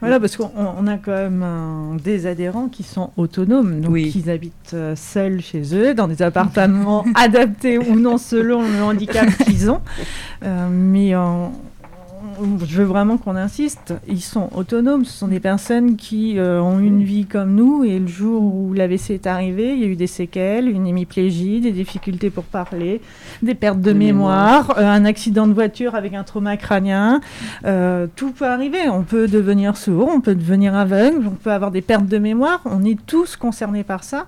Voilà, parce qu'on on a quand même un- des adhérents qui sont autonomes, donc Oui. qui habitent euh, seuls chez eux, dans des appartements (laughs) adaptés ou non selon le handicap qu'ils ont. Euh, mais euh, je veux vraiment qu'on insiste, ils sont autonomes. Ce sont des personnes qui euh, ont une vie comme nous et le jour où l'AVC est arrivé, il y a eu des séquelles, une hémiplégie, des difficultés pour parler, des pertes de, De mémoire, mémoire. euh, un accident de voiture avec un trauma crânien. Euh, tout peut arriver. On peut devenir sourd, on peut devenir aveugle, on peut avoir des pertes de mémoire. On est tous concernés par ça.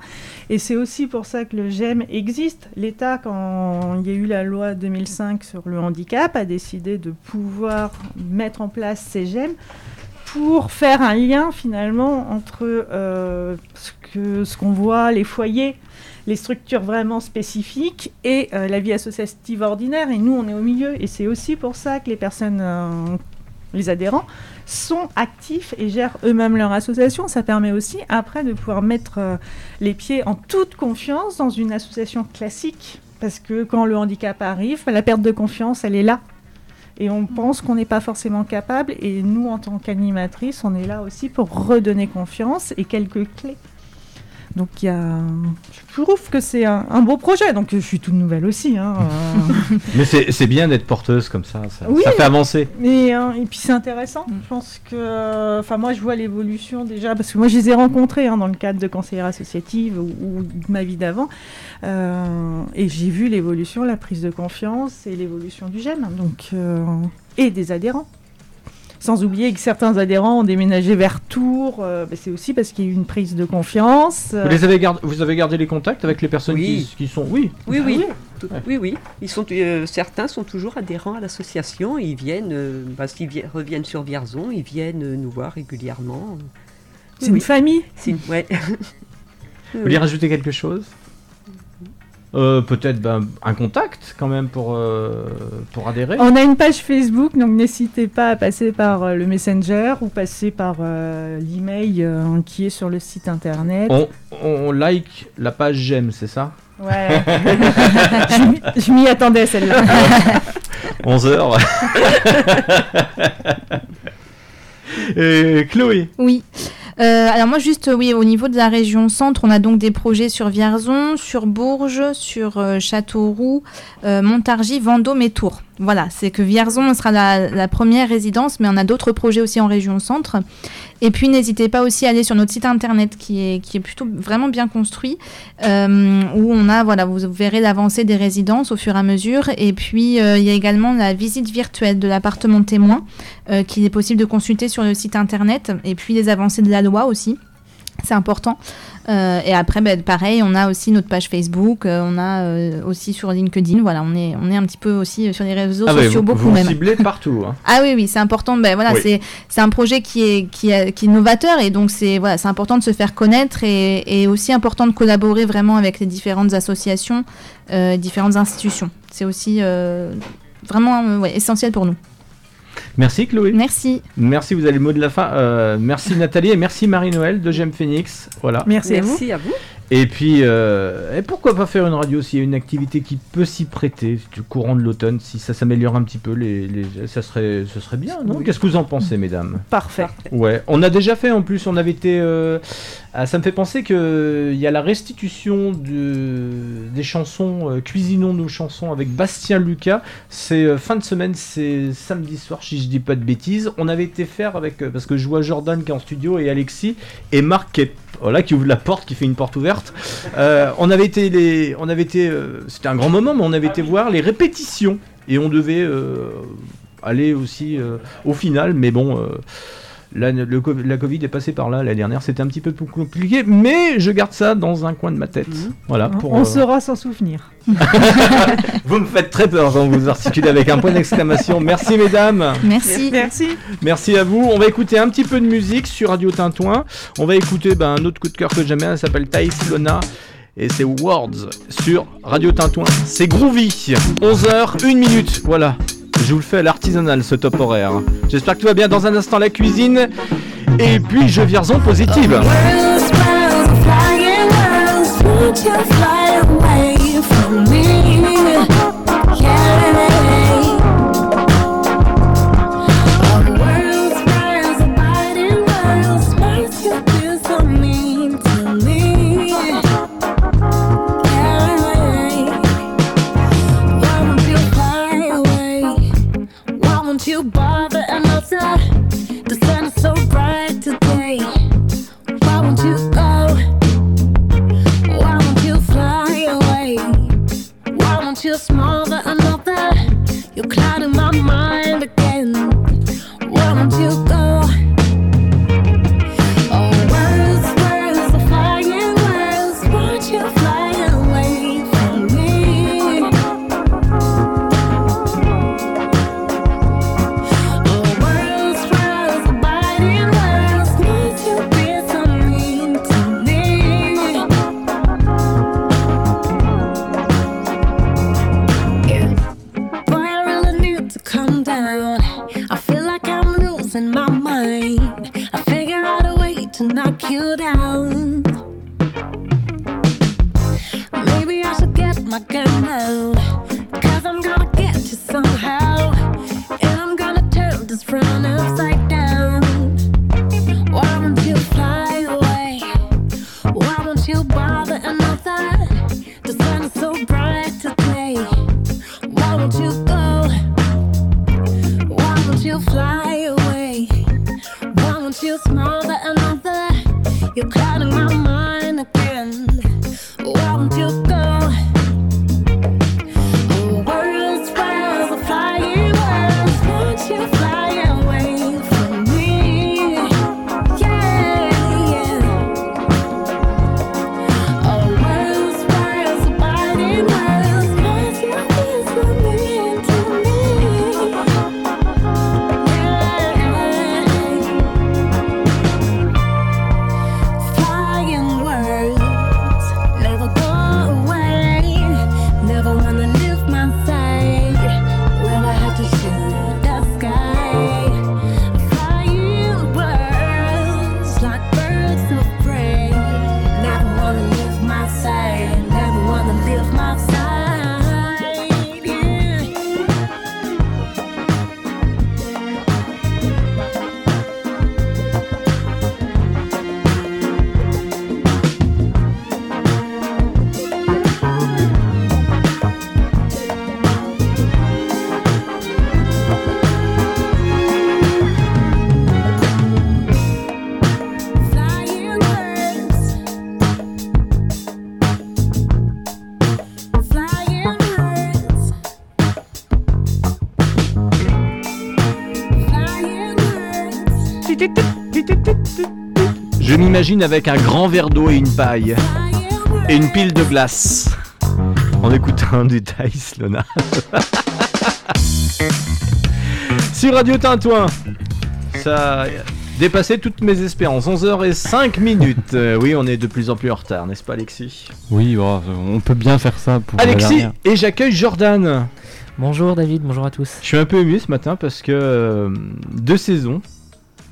Et c'est aussi pour ça que le GEM existe. L'État, quand il y a eu la loi 2005 sur le handicap, a décidé de pouvoir mettre en place ces GEM pour faire un lien finalement entre euh, ce que ce qu'on voit, les foyers, les structures vraiment spécifiques et euh, la vie associative ordinaire. Et nous, on est au milieu. Et c'est aussi pour ça que les personnes, euh, les adhérents, sont actifs et gèrent eux-mêmes leur association. Ça permet aussi après de pouvoir mettre les pieds en toute confiance dans une association classique. Parce que quand le handicap arrive, la perte de confiance, elle est là. Et on pense qu'on n'est pas forcément capable. Et nous, en tant qu'animatrice, on est là aussi pour redonner confiance et quelques clés. Donc il y a... je trouve que c'est un, un beau projet. Donc je suis toute nouvelle aussi. hein, euh. (laughs) Mais c'est c'est bien d'être porteuse comme ça, ça, Oui. ça fait avancer. Mais, euh, et puis c'est intéressant. Je pense que, enfin moi je vois l'évolution déjà parce que moi je les ai rencontrés hein, dans le cadre de conseillère associative ou, ou de ma vie d'avant, Euh, et j'ai vu l'évolution, la prise de confiance et l'évolution du GEM, donc euh, et des adhérents. Sans oublier que certains adhérents ont déménagé vers Tours. euh, bah, c'est aussi parce qu'il y a eu une prise de confiance. Vous, les avez gardé, vous avez gardé les contacts avec les personnes Oui. qui, qui sont. Oui. Oui, Ah oui. Tout- oui, oui. Ils sont, euh, certains sont toujours adhérents à l'association. Ils viennent, euh, parce qu'ils vi- reviennent sur Vierzon, ils viennent euh, nous voir régulièrement. C'est Oui, une famille. C'est une- ouais. (laughs) Vous voulez rajouter quelque chose? Euh, Peut-être ben, un contact quand même pour, euh, pour adhérer. On a une page Facebook, donc n'hésitez pas à passer par euh, le Messenger ou passer par euh, l'email euh, qui est sur le site internet. On, on like la page j'aime, c'est ça? Ouais. (laughs) je m'y- je m'y attendais celle-là. (laughs) 11 heures. Et Chloé? Oui. Euh, alors moi juste oui au niveau de la région centre on a donc des projets sur Vierzon, sur Bourges, sur euh, Châteauroux, euh, Montargis, Vendôme et Tours. Voilà c'est que Vierzon sera la, première résidence mais on a d'autres projets aussi en région centre. Et puis n'hésitez pas aussi à aller sur notre site internet qui est qui est plutôt vraiment bien construit euh, où on a voilà vous verrez l'avancée des résidences au fur et à mesure et puis euh, il y a également la visite virtuelle de l'appartement témoin euh, qu'il est possible de consulter sur le site internet et puis les avancées de la loi aussi. C'est important. Euh, et après, ben, pareil, on a aussi notre page Facebook, euh, on a euh, aussi sur LinkedIn. Voilà, on est, on est un petit peu aussi sur les réseaux Ah ouais, sociaux, vous, beaucoup vous même. ciblez partout. hein. (laughs) Ah oui, oui, c'est important. Ben voilà, Oui. c'est c'est un projet qui est qui est, qui est novateur et donc c'est voilà, c'est important de se faire connaître et, et aussi important de collaborer vraiment avec les différentes associations, différentes institutions. C'est aussi vraiment ouais, essentiel pour nous. Merci Chloé. Merci. Merci, vous avez le mot de la fin. Euh, merci Nathalie et merci Marie-Noël de Gem Phoenix. Voilà. Merci, à vous. Merci à vous. Et puis, euh, et pourquoi pas faire une radio s'il y a une activité qui peut s'y prêter du courant de l'automne, si ça s'améliore un petit peu, les, les- ça serait, ce serait bien, non? Oui. Qu'est-ce que vous en pensez, mesdames? Parfait. Ouais, on a déjà fait en plus, on avait été. euh, ah, ça me fait penser que il y a la restitution de, des chansons, euh, cuisinons nos chansons avec Bastien Lucas. C'est euh, fin de semaine, c'est samedi soir, si je dis pas de bêtises. On avait été faire avec euh, parce que je vois Jordan qui est en studio et Alexis et Marc qui est voilà qui ouvre la porte, qui fait une porte ouverte. Euh, on avait été on avait été, euh, c'était un grand moment, mais on avait été voir les répétitions et on devait euh, aller aussi au final, mais bon. Le, co- la Covid est passée par là l'année dernière, c'était un petit peu plus compliqué, mais je garde ça dans un coin de ma tête. Voilà, pour, on euh, saura s'en souvenir. (laughs) Vous me faites très peur quand vous articulez avec un point d'exclamation. Merci mesdames. Merci. Merci. Merci à vous. On va écouter un petit peu de musique sur Radio Tintouin. On va écouter ben, un autre coup de cœur que j'aime bien, elle s'appelle Thaïs Lona. Et c'est Words sur Radio Tintouin. C'est groovy. 11h, 1 minute. Voilà. Je vous le fais à l'artisanal ce top horaire. J'espère que tout va bien dans un instant la cuisine. Et puis je vierzon positive. Avec un grand verre d'eau et une paille. Et une pile de glace. En écoutant du Thaïs Lona. (laughs) Sur Radio Tintouin. Ça a dépassé toutes mes espérances. 11h05 minutes. Euh, oui, on est de plus en plus en retard, n'est-ce pas Alexis? Oui, bon, on peut bien faire ça pour. Alexis, et j'accueille Jordan. Bonjour David, bonjour à tous. Je suis un peu ému ce matin parce que euh, deux saisons.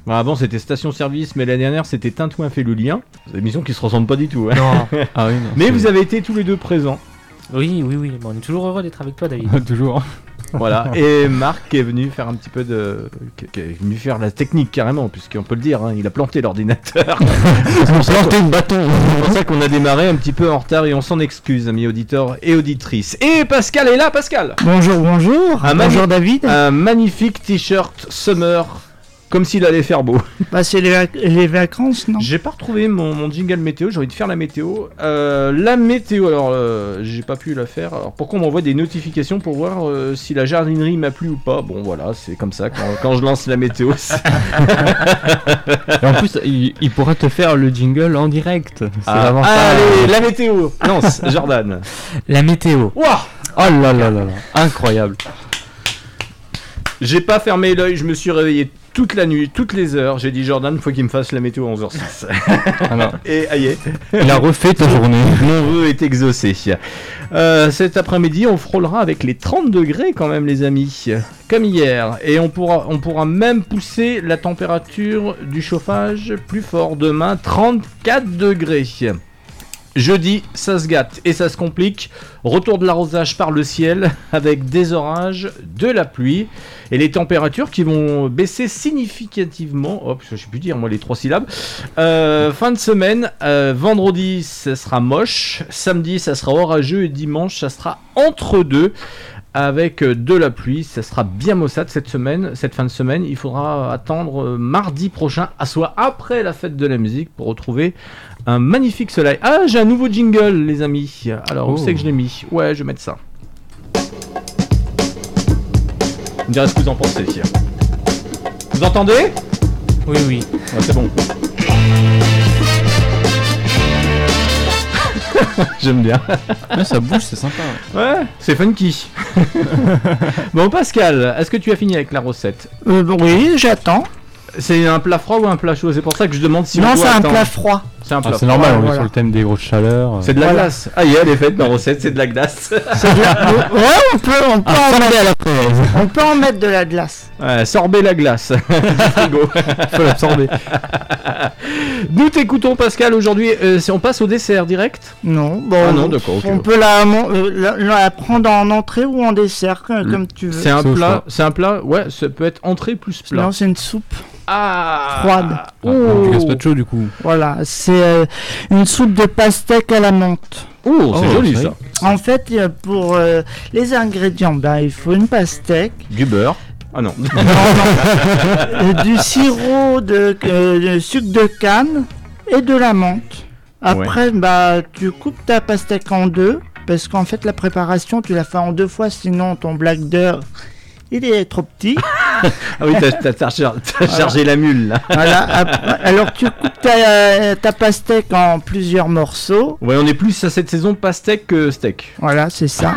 Bon, avant c'était Station Service, mais l'année dernière c'était Tintouin fait le lien. C'est une émission qui se ressemble pas du tout. hein. Non. (laughs) Ah oui, non, mais vous avez été tous les deux présents. Oui, oui, oui, bon, on est toujours heureux d'être avec toi David. (laughs) Toujours. Voilà. (laughs) Et Marc qui est venu faire un petit peu de. qui est venu faire la technique carrément, puisqu'on peut le dire, hein, il a planté l'ordinateur. Planté le bâton. C'est pour ça qu'on a démarré un petit peu en retard et on s'en excuse, amis auditeurs et auditrices. Et Pascal est là, Pascal Bonjour, bonjour. Un bonjour David. Un magnifique t-shirt summer, comme s'il allait faire beau. (laughs) Bah, c'est les, vac- les vacances, non? J'ai pas retrouvé mon, mon jingle météo, j'ai envie de faire la météo. Euh, la météo, alors euh, j'ai pas pu la faire. Alors pourquoi on m'envoie des notifications pour voir euh, si la jardinerie m'a plu ou pas? Bon voilà, c'est comme ça quand, quand je lance la météo. (laughs) c'est- Et en plus, il, il pourra te faire le jingle en direct. Ah, allez, la météo Lance, Jordan La météo. Ouah Oh là là là là. Incroyable. J'ai pas fermé l'œil, je me suis réveillé toute la nuit, toutes les heures. J'ai dit Jordan, faut qu'il me fasse la météo à 11h06. Alors, (laughs) Et aïe. il a refait ta journée. Mon vœu est exaucé. Euh, cet après-midi, on frôlera avec les 30 degrés quand même, les amis, comme hier. Et on pourra, on pourra même pousser la température du chauffage plus fort demain, 34 degrés. Jeudi, ça se gâte et ça se complique. Retour de l'arrosage par le ciel (laughs) avec des orages, de la pluie et les températures qui vont baisser significativement. Hop, je sais plus dire moi les trois syllabes. Euh, fin de semaine, euh, vendredi ça sera moche, samedi ça sera orageux et dimanche ça sera entre deux avec euh, de la pluie. Ça sera bien maussade cette semaine, cette fin de semaine. Il faudra attendre euh, mardi prochain, à soit après la fête de la musique, pour retrouver un magnifique soleil. Ah, j'ai un nouveau jingle, les amis. Alors, où c'est que je l'ai mis? Ouais, je vais mettre ça. Vous me direz ce que vous en pensez. Vous entendez? Oui, oui. Ouais, c'est bon. (laughs) J'aime bien. Ouais, ça bouge, c'est sympa. Ouais, c'est funky. (laughs) bon, Pascal, est-ce que tu as fini avec la recette Euh, bon, Oui, j'attends. C'est un plat froid ou un plat chaud? C'est pour ça que je demande si on non, doit c'est un plat froid. C'est un Ah, plat. c'est normal, on est sur le thème des grosses chaleurs. C'est de la Voilà. glace. Ah, yeah, elle est faite, ma recette, c'est de la glace. De (laughs) Ouais, on peut, on peut, Ah, en mettre, à la fraise. on peut en mettre de la glace. Ouais, sorbet la glace. (laughs) Frigo. Faut l'absorber. (laughs) Nous t'écoutons, Pascal, aujourd'hui. euh, si on passe au dessert direct Non, bon, Ah non, d'accord, ok. on peut la, mon- euh, la, la prendre en entrée ou en dessert, comme, comme tu veux. C'est un C'est au plat, choix. c'est un plat, ouais, ça peut être entrée plus plat. Non, c'est une soupe Ah froide. Ah, du gazpacho du coup. Voilà, c'est euh, une soupe de pastèque à la menthe. Oh, c'est Oh, joli ça. En fait, a pour euh, les ingrédients, ben, il faut une pastèque, Du beurre. Ah non. euh, du sirop de, euh, de sucre de canne et de la menthe. Après, bah, tu coupes ta pastèque en deux, parce qu'en fait, la préparation, tu la fais en deux fois, sinon ton black d'heure, il est trop petit. (laughs) Ah oui, t'as, t'as- t'as char- t'as chargé la mule là. Voilà, alors tu coupes ta, ta pastèque en plusieurs morceaux. Ouais, on est plus à cette saison pastèque que steak. Voilà, c'est ça.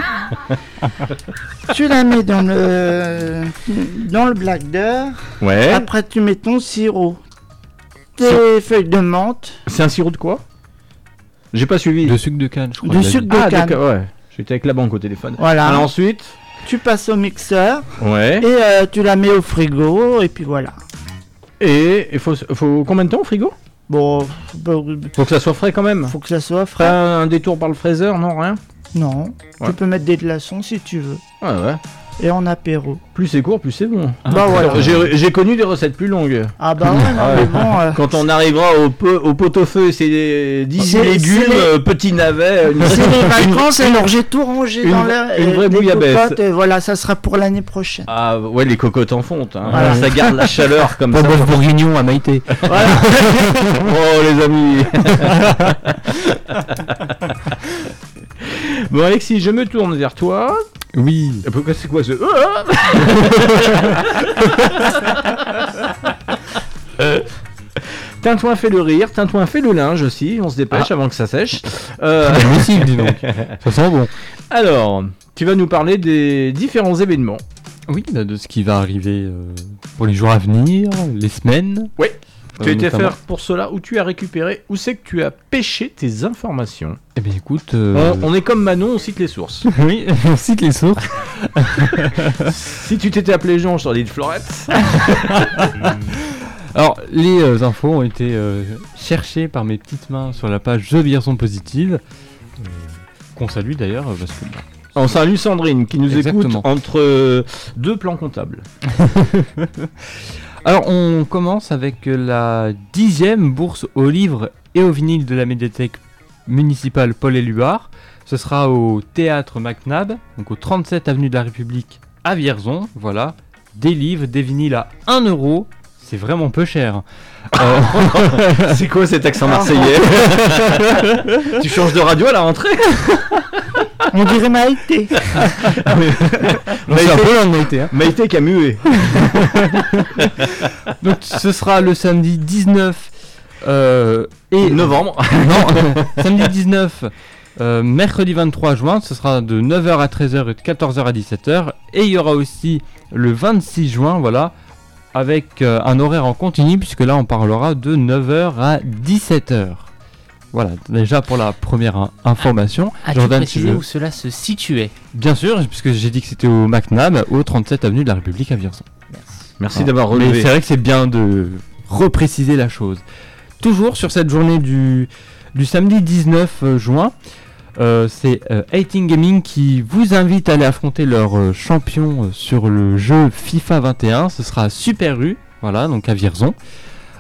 (laughs) tu la mets dans le, dans le. Ouais. Après, tu mets ton sirop, tes feuilles de menthe, C'est un sirop de quoi? J'ai pas suivi. De sucre de canne, je crois. du sucre de ah, canne. ouais. J'étais avec la banque au téléphone. Voilà. Alors ensuite, Tu passes au mixeur ouais. et euh, tu la mets au frigo et puis voilà. Et il faut, faut combien de temps au frigo? Bon, Faut que ça soit frais quand même. faut que ça soit frais. Pas un détour par le fraiseur, non, rien? Non, Ouais. tu peux mettre des glaçons si tu veux. Ah ouais. Et en apéro. Plus c'est court, plus c'est bon. bah voilà. J'ai, j'ai connu des recettes plus longues. Ah bah ouais, non, Ouais. mais bon. euh, Quand on arrivera au, pot, au pot-au-feu, c'est 10 C'est- légumes, c'est les- euh, petits navets, une, C'est les (laughs) vacances, alors j'ai tout rangé une- dans l'air. une et vraie des bouillabaisse. et voilà, ça sera pour l'année prochaine. Ah ouais, les cocottes en fonte. Hein. Voilà. Ça garde la chaleur comme Pas ça. bœuf bourguignon à Maïté. (laughs) oh les amis. (laughs) bon Alexis, je me tourne vers toi. Oui. Pourquoi c'est quoi ce Tintouin fait le rire, Tintouin fait le linge aussi, on se dépêche avant que ça sèche. Euh, (laughs) Ah, si, dis donc. Ça sent bon. alors, tu vas nous parler des différents événements. Oui, de ce qui va arriver euh, pour les jours à venir, les semaines. Oui. Tu as Euh, été faire pour cela, où tu as récupéré, où c'est que tu as pêché tes informations Eh bien écoute, euh, on, on est comme Manon, on cite les sources. (laughs) oui, on cite les sources. (laughs) si tu t'étais appelé Jean, je t'aurais dit de Florette. (laughs) Alors, les euh, infos ont été euh, cherchées par mes petites mains sur la page The Vierson Positive, euh, qu'on salue d'ailleurs, euh, parce que On salue Sandrine qui nous Exactement. écoute entre euh, deux plans comptables. Alors, on commence avec euh, la dixième bourse au livre et au vinyle de la médiathèque municipale Paul Éluard. Ce sera au théâtre MacNab, donc au 37 avenue de la République à Vierzon. Voilà, des livres, des vinyles à 1 euro. C'est vraiment peu cher. Euh, (laughs) C'est quoi cet accent marseillais? (laughs) Tu changes de radio à la rentrée? On dirait Maïté. non, c'est un peu loin de Maïté, hein. Maïté qui a mué. (laughs) Donc, ce sera le samedi 19 euh, et Novembre. Non, (laughs) (laughs) samedi 19, euh, mercredi 23 juin, ce sera de 9h à 13h et de 14h à 17h. Et il y aura aussi le 26 juin, voilà, avec euh, un horaire en continu, puisque là on parlera de 9h à 17h. Voilà, déjà pour la première in- information. As-tu Jordan, tu précisé veux- où cela se situait Bien sûr, puisque j'ai dit que c'était au MacNab, au 37 avenue de la République à Vierzon. Merci d'avoir Mais relevé. c'est vrai que c'est bien de repréciser la chose. Toujours sur cette journée du, du samedi 19 euh, juin, euh, c'est euh, 18 Gaming qui vous invite à aller affronter leur euh, champion sur le jeu FIFA 21. Ce sera à Super U, voilà, donc à Vierzon.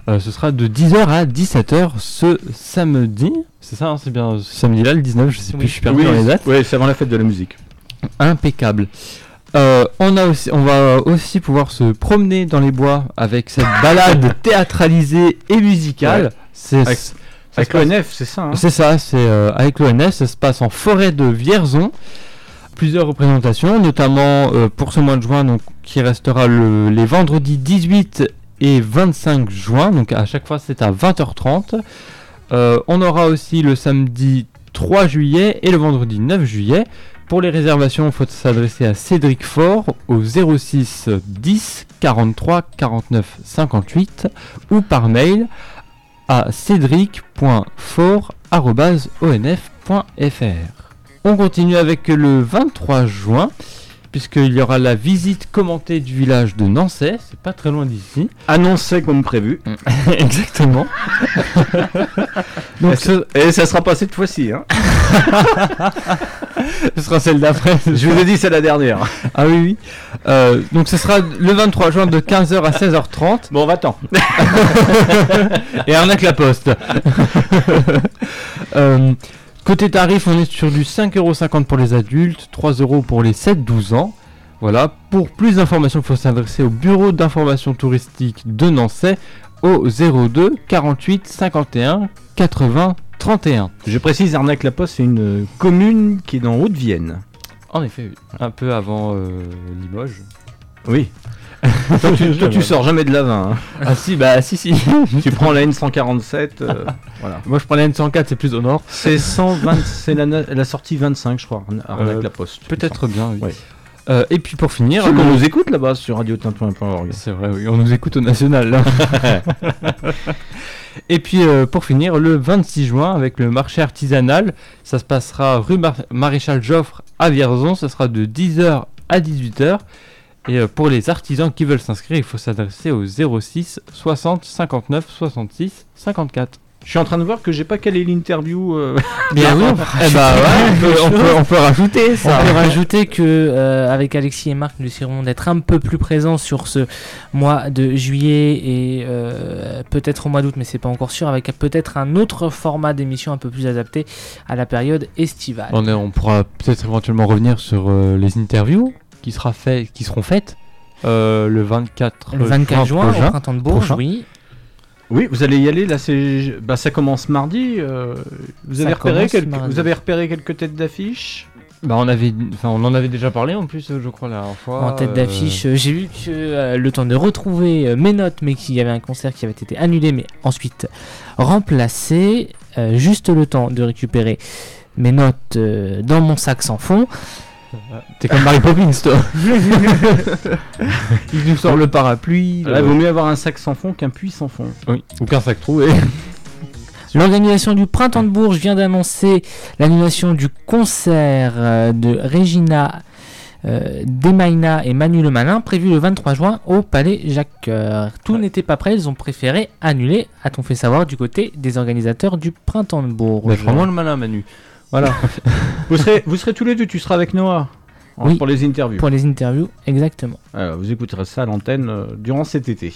Euh, ce sera de 10h à 17h ce samedi. C'est ça, hein, c'est bien ce samedi-là, le 19, je sais plus, je suis perdu Oui, dans les dates. ouais, c'est avant la fête de la musique. Impeccable. Euh, on, a aussi, on va aussi pouvoir se promener dans les bois avec cette (laughs) balade théâtralisée et musicale. Ouais. C'est Avec- l'ONF, c'est ça hein C'est ça, c'est euh, avec l'ONF, ça se passe en forêt de Vierzon. Plusieurs représentations, notamment euh, pour ce mois de juin, donc, qui restera le- les vendredis 18 et 25 juin, donc à chaque fois c'est à 20h30. Euh, on aura aussi le samedi 3 juillet et le vendredi 9 juillet. Pour les réservations, il faut s'adresser à Cédric Fort au 06 10 43 49 58 ou par mail à cédric.fort.onf.fr. On continue avec le 23 juin, puisqu'il y aura la visite commentée du village de Nancy, c'est pas très loin d'ici. Annoncé comme prévu. (laughs) Exactement. (laughs) Donc, et, ce... et ça sera pas cette fois-ci. Hein. (laughs) ce sera celle d'après. Je vous ai dit, c'est la dernière. Ah oui, oui. Euh, donc ce sera le 23 juin de 15h à 16h30. Bon, va-t'en. et arnaque la poste. euh, côté tarif, on est sur du 5,50€ pour les adultes, 3€ pour les 7-12 ans. Voilà, pour plus d'informations, il faut s'adresser au bureau d'information touristique de Nancy au 02 48 51 80 31. Je précise, Arnaque-la-Poste, c'est une commune qui est dans Haute-Vienne. En effet, oui. un peu avant euh, Limoges. Oui. (laughs) toi, tu, toi, tu sors jamais de l'Avin. Hein. Ah si, bah si, si. (laughs) tu prends la N147. Euh, (laughs) voilà. Moi, je prends la N104, c'est plus au nord. C'est 120, c'est la, la, sortie 25, je crois, Arnaque-la-Poste. Peut-être bien, oui. Euh, et puis pour finir, on nous écoute là-bas sur radiotintouin.org. C'est vrai, oui, on nous écoute au national. Là. et puis euh, pour finir, le 26 juin avec le marché artisanal, ça se passera rue Mar Maréchal Joffre à Vierzon, ça sera de 10h à 18h. Et euh, pour les artisans qui veulent s'inscrire, il faut s'adresser au 06 60 59 66 54. Je suis en train de voir que j'ai pas calé l'interview. Euh... (laughs) Bien oui, eh bah ouais, on, peut, on, peut, on, peut, rajouter ça. On peut rajouter que euh, avec Alexis et Marc, nous essaierons d'être un peu plus présents sur ce mois de juillet et euh, peut-être au mois d'août, mais c'est pas encore sûr, avec peut-être un autre format d'émission un peu plus adapté à la période estivale. On, est, on pourra peut-être éventuellement revenir sur euh, les interviews qui, sera fait, qui seront faites euh, le 24, le 24 juin, prochain, au printemps de Bourges, prochain. oui. Oui, vous allez y aller. Là, c'est, bah, ça commence mardi. Euh, vous Ça avez repéré commence quelques, mardi. vous avez repéré quelques têtes d'affiche? Bah on avait, enfin on en avait déjà parlé en plus, je crois la dernière fois. En tête euh, d'affiche, euh, j'ai vu que euh, le temps de retrouver euh, mes notes, mais qu'il y avait un concert qui avait été annulé, mais ensuite remplacé. Euh, juste le temps de récupérer mes notes euh, dans mon sac sans fond. T'es comme Mary Poppins, toi. (laughs) Il nous sort le parapluie. Là, il vaut mieux avoir un sac sans fond qu'un puits sans fond. Oui, ou qu'un sac troué. (laughs) L'organisation du Printemps de Bourges vient d'annoncer l'annulation du concert euh, de Regina euh, Demaina et Manu Le Malin prévu le 23 juin au Palais Jacques Coeur. Tout n'était pas prêt, ils ont préféré annuler, a-t-on fait savoir du côté des organisateurs du Printemps de Bourges. Mais vraiment le malin, Manu. Voilà. (laughs) vous, serez, vous serez tous les deux, tu seras avec Noah. Oui. Pour les interviews. Pour les interviews, exactement. Alors, vous écouterez ça à l'antenne euh, durant cet été.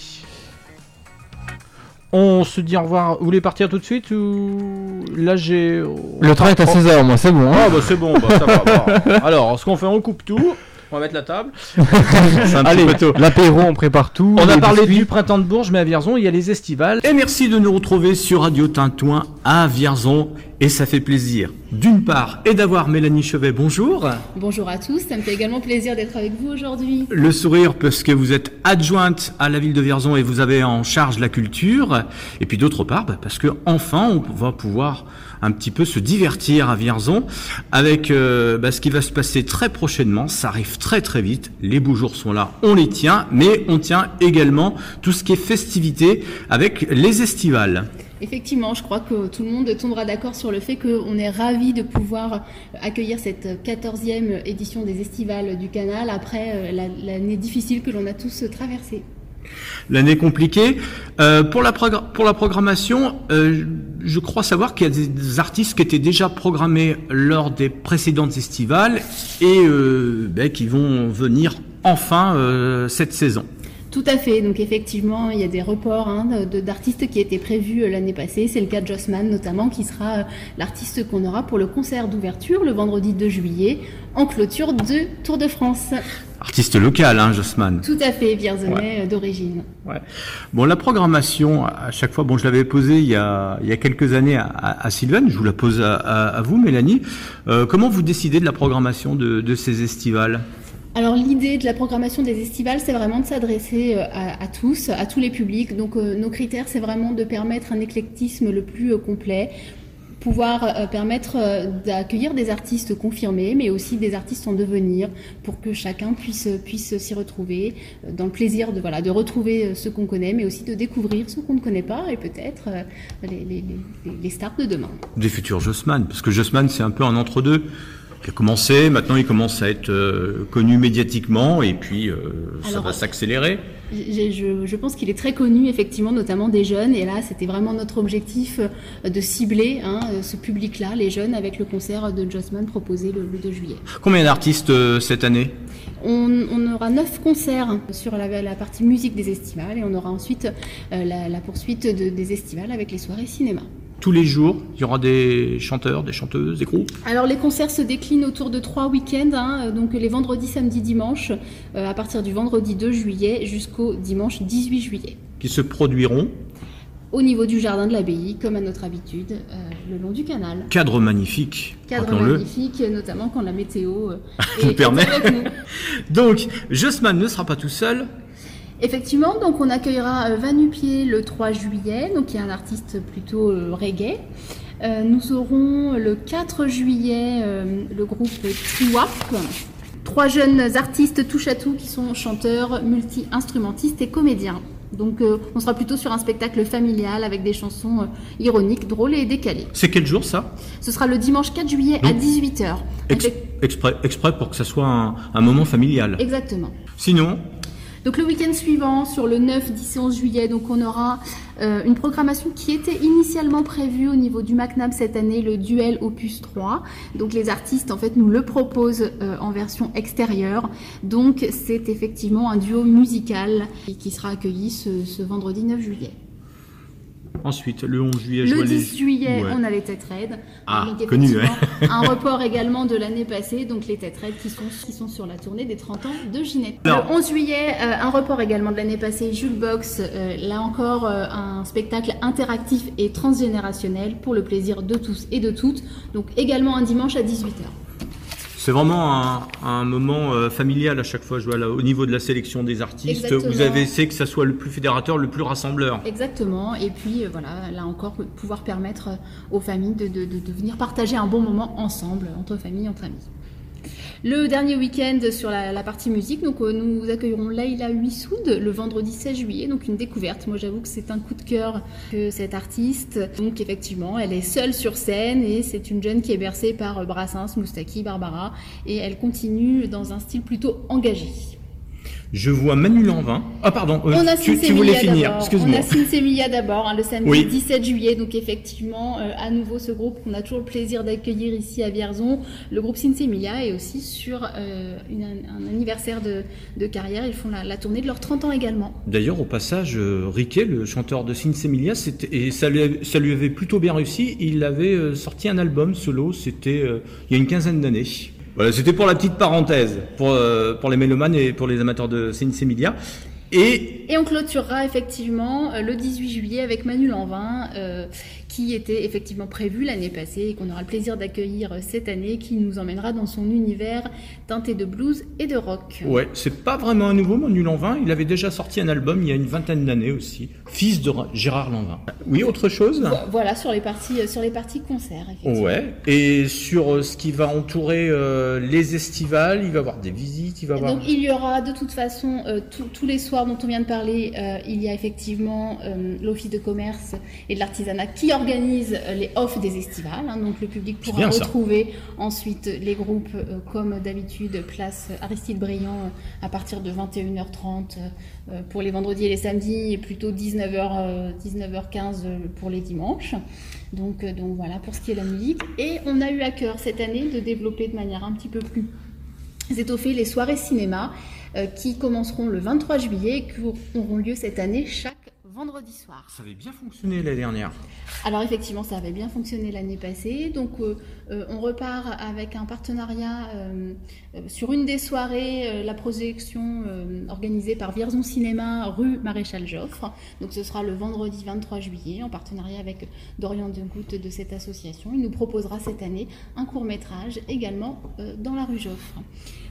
On se dit au revoir. Vous voulez partir tout de suite ou là j'ai. Le train est à 16h, moi, c'est bon. hein. Ah bah c'est bon, bah, ça va. (laughs) bon. Alors, ce qu'on fait, on coupe tout. On va mettre la table. (laughs) C'est un petit Allez, l'apéro, on prépare tout. On a parlé biscuits. du printemps de Bourges, mais à Vierzon, il y a les estivales. Et merci de nous retrouver sur Radio Tintouin à Vierzon. Et ça fait plaisir, d'une part, et d'avoir Mélanie Chevet, bonjour. Bonjour à tous, ça me fait également plaisir d'être avec vous aujourd'hui. Le sourire parce que vous êtes adjointe à la ville de Vierzon et vous avez en charge la culture. Et puis d'autre part, bah, parce que enfin, on va pouvoir un petit peu se divertir à Vierzon avec euh, bah, ce qui va se passer très prochainement. Ça arrive très très vite. Les beaux jours sont là, on les tient, mais on tient également tout ce qui est festivité avec les estivales. Effectivement, je crois que tout le monde tombera d'accord sur le fait qu'on est ravis de pouvoir accueillir cette 14e édition des Estivales du Canal après euh, la- l'année difficile que l'on a tous traversée. L'année compliquée. Euh, pour, la programmation, euh, je crois savoir qu'il y a des, artistes qui étaient déjà programmés lors des précédentes estivales et euh, ben, qui vont venir enfin cette saison. Tout à fait, donc effectivement, il y a des reports hein, d'artistes qui étaient prévus euh, l'année passée. C'est le cas de Jossman notamment, qui sera euh, l'artiste qu'on aura pour le concert d'ouverture le vendredi 2 juillet en clôture de Tour de France. Artiste local, hein, Jossman. Tout à fait, vierzonais euh, d'origine. Ouais. Bon, la programmation, à chaque fois, bon, je l'avais posée il y a, il y a quelques années à, à, à Sylvane, je vous la pose à, à- à vous, Mélanie. Euh, comment vous décidez de la programmation de, de ces estivales? Alors l'idée de la programmation des estivales, c'est vraiment de s'adresser euh, à, tous, à tous les publics. Donc euh, nos critères, c'est vraiment de permettre un éclectisme le plus euh, complet. pouvoir permettre d'accueillir des artistes confirmés, mais aussi des artistes en devenir, pour que chacun puisse, puisse s'y retrouver, dans le plaisir de, voilà, de retrouver ce qu'on connaît, mais aussi de découvrir ce qu'on ne connaît pas, et peut-être les, les, les, les stars de demain. Des futurs Jossman, parce que Jossman c'est un peu un entre-deux. Il a commencé, maintenant il commence à être euh, connu médiatiquement et puis euh, ça Alors, va s'accélérer. Je, je pense qu'il est très connu, effectivement, notamment des jeunes. Et là, c'était vraiment notre objectif euh, de cibler hein, ce public-là, les jeunes, avec le concert de Jossman proposé le, le 2 juillet. Combien d'artistes euh, cette année? On, on aura neuf concerts sur la, la partie musique des estivales et on aura ensuite la, la poursuite de- des estivales avec les soirées cinéma. Tous les jours, il y aura des chanteurs, des chanteuses, des groupes. Alors les concerts se déclinent autour de trois week-ends, hein, donc les vendredis, samedis, dimanches, euh, à partir du vendredi 2 juillet jusqu'au dimanche 18 juillet. qui se produiront. Au niveau du jardin de l'abbaye, comme à notre habitude, euh, le long du canal. Cadre magnifique, Cadre magnifique, notamment quand la météo (laughs) euh, Nous est permet. avec nous. (laughs) Donc, Jossman ne sera pas tout seul. Effectivement, donc on accueillera euh, Vanupier le 3 juillet, donc qui est un artiste plutôt euh, reggae. Euh, nous aurons le 4 juillet le groupe Triwap. Trois jeunes artistes touche à tout qui sont chanteurs, multi-instrumentistes et comédiens. Donc euh, on sera plutôt sur un spectacle familial avec des chansons euh, ironiques, drôles et décalées. C'est quel jour ça? Ce sera le dimanche 4 juillet à Donc, 18h. Ex- exprès, exprès pour que ça soit un, un moment familial. Exactement. Sinon, Donc le week-end suivant, sur le 9, 10 et 11 juillet, donc on aura euh, une programmation qui était initialement prévue au niveau du MACNAM cette année, le duel Opus 3. Donc les artistes en fait nous le proposent euh, en version extérieure. Donc c'est effectivement un duo musical qui sera accueilli ce, ce vendredi 9 juillet. Ensuite, le 11 juillet, je Le vois les- 10 juillet, Ouais. on a les têtes raides. Ah, Donc, connu, ouais. (laughs) Un report également de l'année passée, donc les têtes raides qui sont, qui sont sur la tournée des 30 ans de Ginette. Le 11 juillet, euh, un report également de l'année passée, Jules Box, euh, là encore euh, un spectacle interactif et transgénérationnel pour le plaisir de tous et de toutes. Donc également un dimanche à 18h. C'est vraiment un, un moment euh, familial à chaque fois. Je vois là, au niveau de la sélection des artistes, Exactement. vous avez essayé que ça soit le plus fédérateur, le plus rassembleur. Exactement, et puis euh, voilà, là encore, pouvoir permettre euh, aux familles de, de- de- de venir partager un bon moment ensemble, entre familles, entre amis. Le dernier week-end sur la, partie musique, donc euh, nous accueillerons Laila Huissoud le vendredi 16 juillet, donc une découverte. Moi j'avoue que c'est un coup de cœur que cette artiste. Donc effectivement, elle est seule sur scène et c'est une jeune qui est bercée par euh, Brassens, Moustaki, Barbara et elle continue dans un style plutôt engagé. Je vois Manu Lanvin. Ah pardon, euh, On a tu, voulais finir, d'abord. On excuse-moi. a Cincy Emilia d'abord, hein, le samedi Oui. 17 juillet. Donc effectivement, euh, à nouveau ce groupe qu'on a toujours le plaisir d'accueillir ici à Vierzon. Le groupe Cincy Emilia est aussi sur euh, une- un anniversaire de, de carrière. Ils font la, la tournée de leurs 30 ans également. D'ailleurs, au passage, Riquet, le chanteur de Sinsemilia, c'était et ça lui, avait, ça lui avait plutôt bien réussi. Il avait sorti un album solo, c'était il y a une quinzaine d'années. Voilà, c'était pour la petite parenthèse, pour, euh, pour les mélomanes et pour les amateurs de Sinsemilia. Et Et on clôturera effectivement euh, le 18 juillet avec Manu Lanvin, euh, qui était effectivement prévu l'année passée et qu'on aura le plaisir d'accueillir euh, cette année, qui nous emmènera dans son univers teinté de blues et de rock. ouais, c'est pas vraiment un nouveau, Manu Lanvin. Il avait déjà sorti un album il y a une vingtaine d'années aussi, fils de Ra- Gérard Lanvin. Oui, autre chose? Vo- Voilà sur les parties euh, sur les parties concerts. effectivement. Ouais. Et sur euh, ce qui va entourer euh, les estivales, il va y avoir des visites, il va y avoir. Donc il y aura de toute façon euh, tous- tous les soirs dont on vient de parler, euh, il y a effectivement l'office de commerce et de l'artisanat qui organise euh, les offres des estivales. hein. donc le public pourra ça. retrouver ensuite les groupes euh, comme d'habitude place Aristide Briand euh, à partir de 21h30 euh, pour les vendredis et les samedis et plutôt 19h euh, 19h15 pour les dimanches. Donc, euh, donc voilà pour ce qui est de la musique. Et on a eu à cœur cette année de développer de manière un petit peu plus étoffée les soirées cinéma euh, qui commenceront le 23 juillet et qui auront lieu cette année chaque vendredi soir. Ça avait bien fonctionné l'année dernière. Alors effectivement, ça avait bien fonctionné l'année passée. Donc euh, euh, on repart avec un partenariat euh, sur une des soirées, la projection organisée par Vierzon Cinéma rue Maréchal Joffre. Donc ce sera le vendredi 23 juillet en partenariat avec Dorian Degoutte de cette association. Il nous proposera cette année un court métrage également dans la rue Joffre.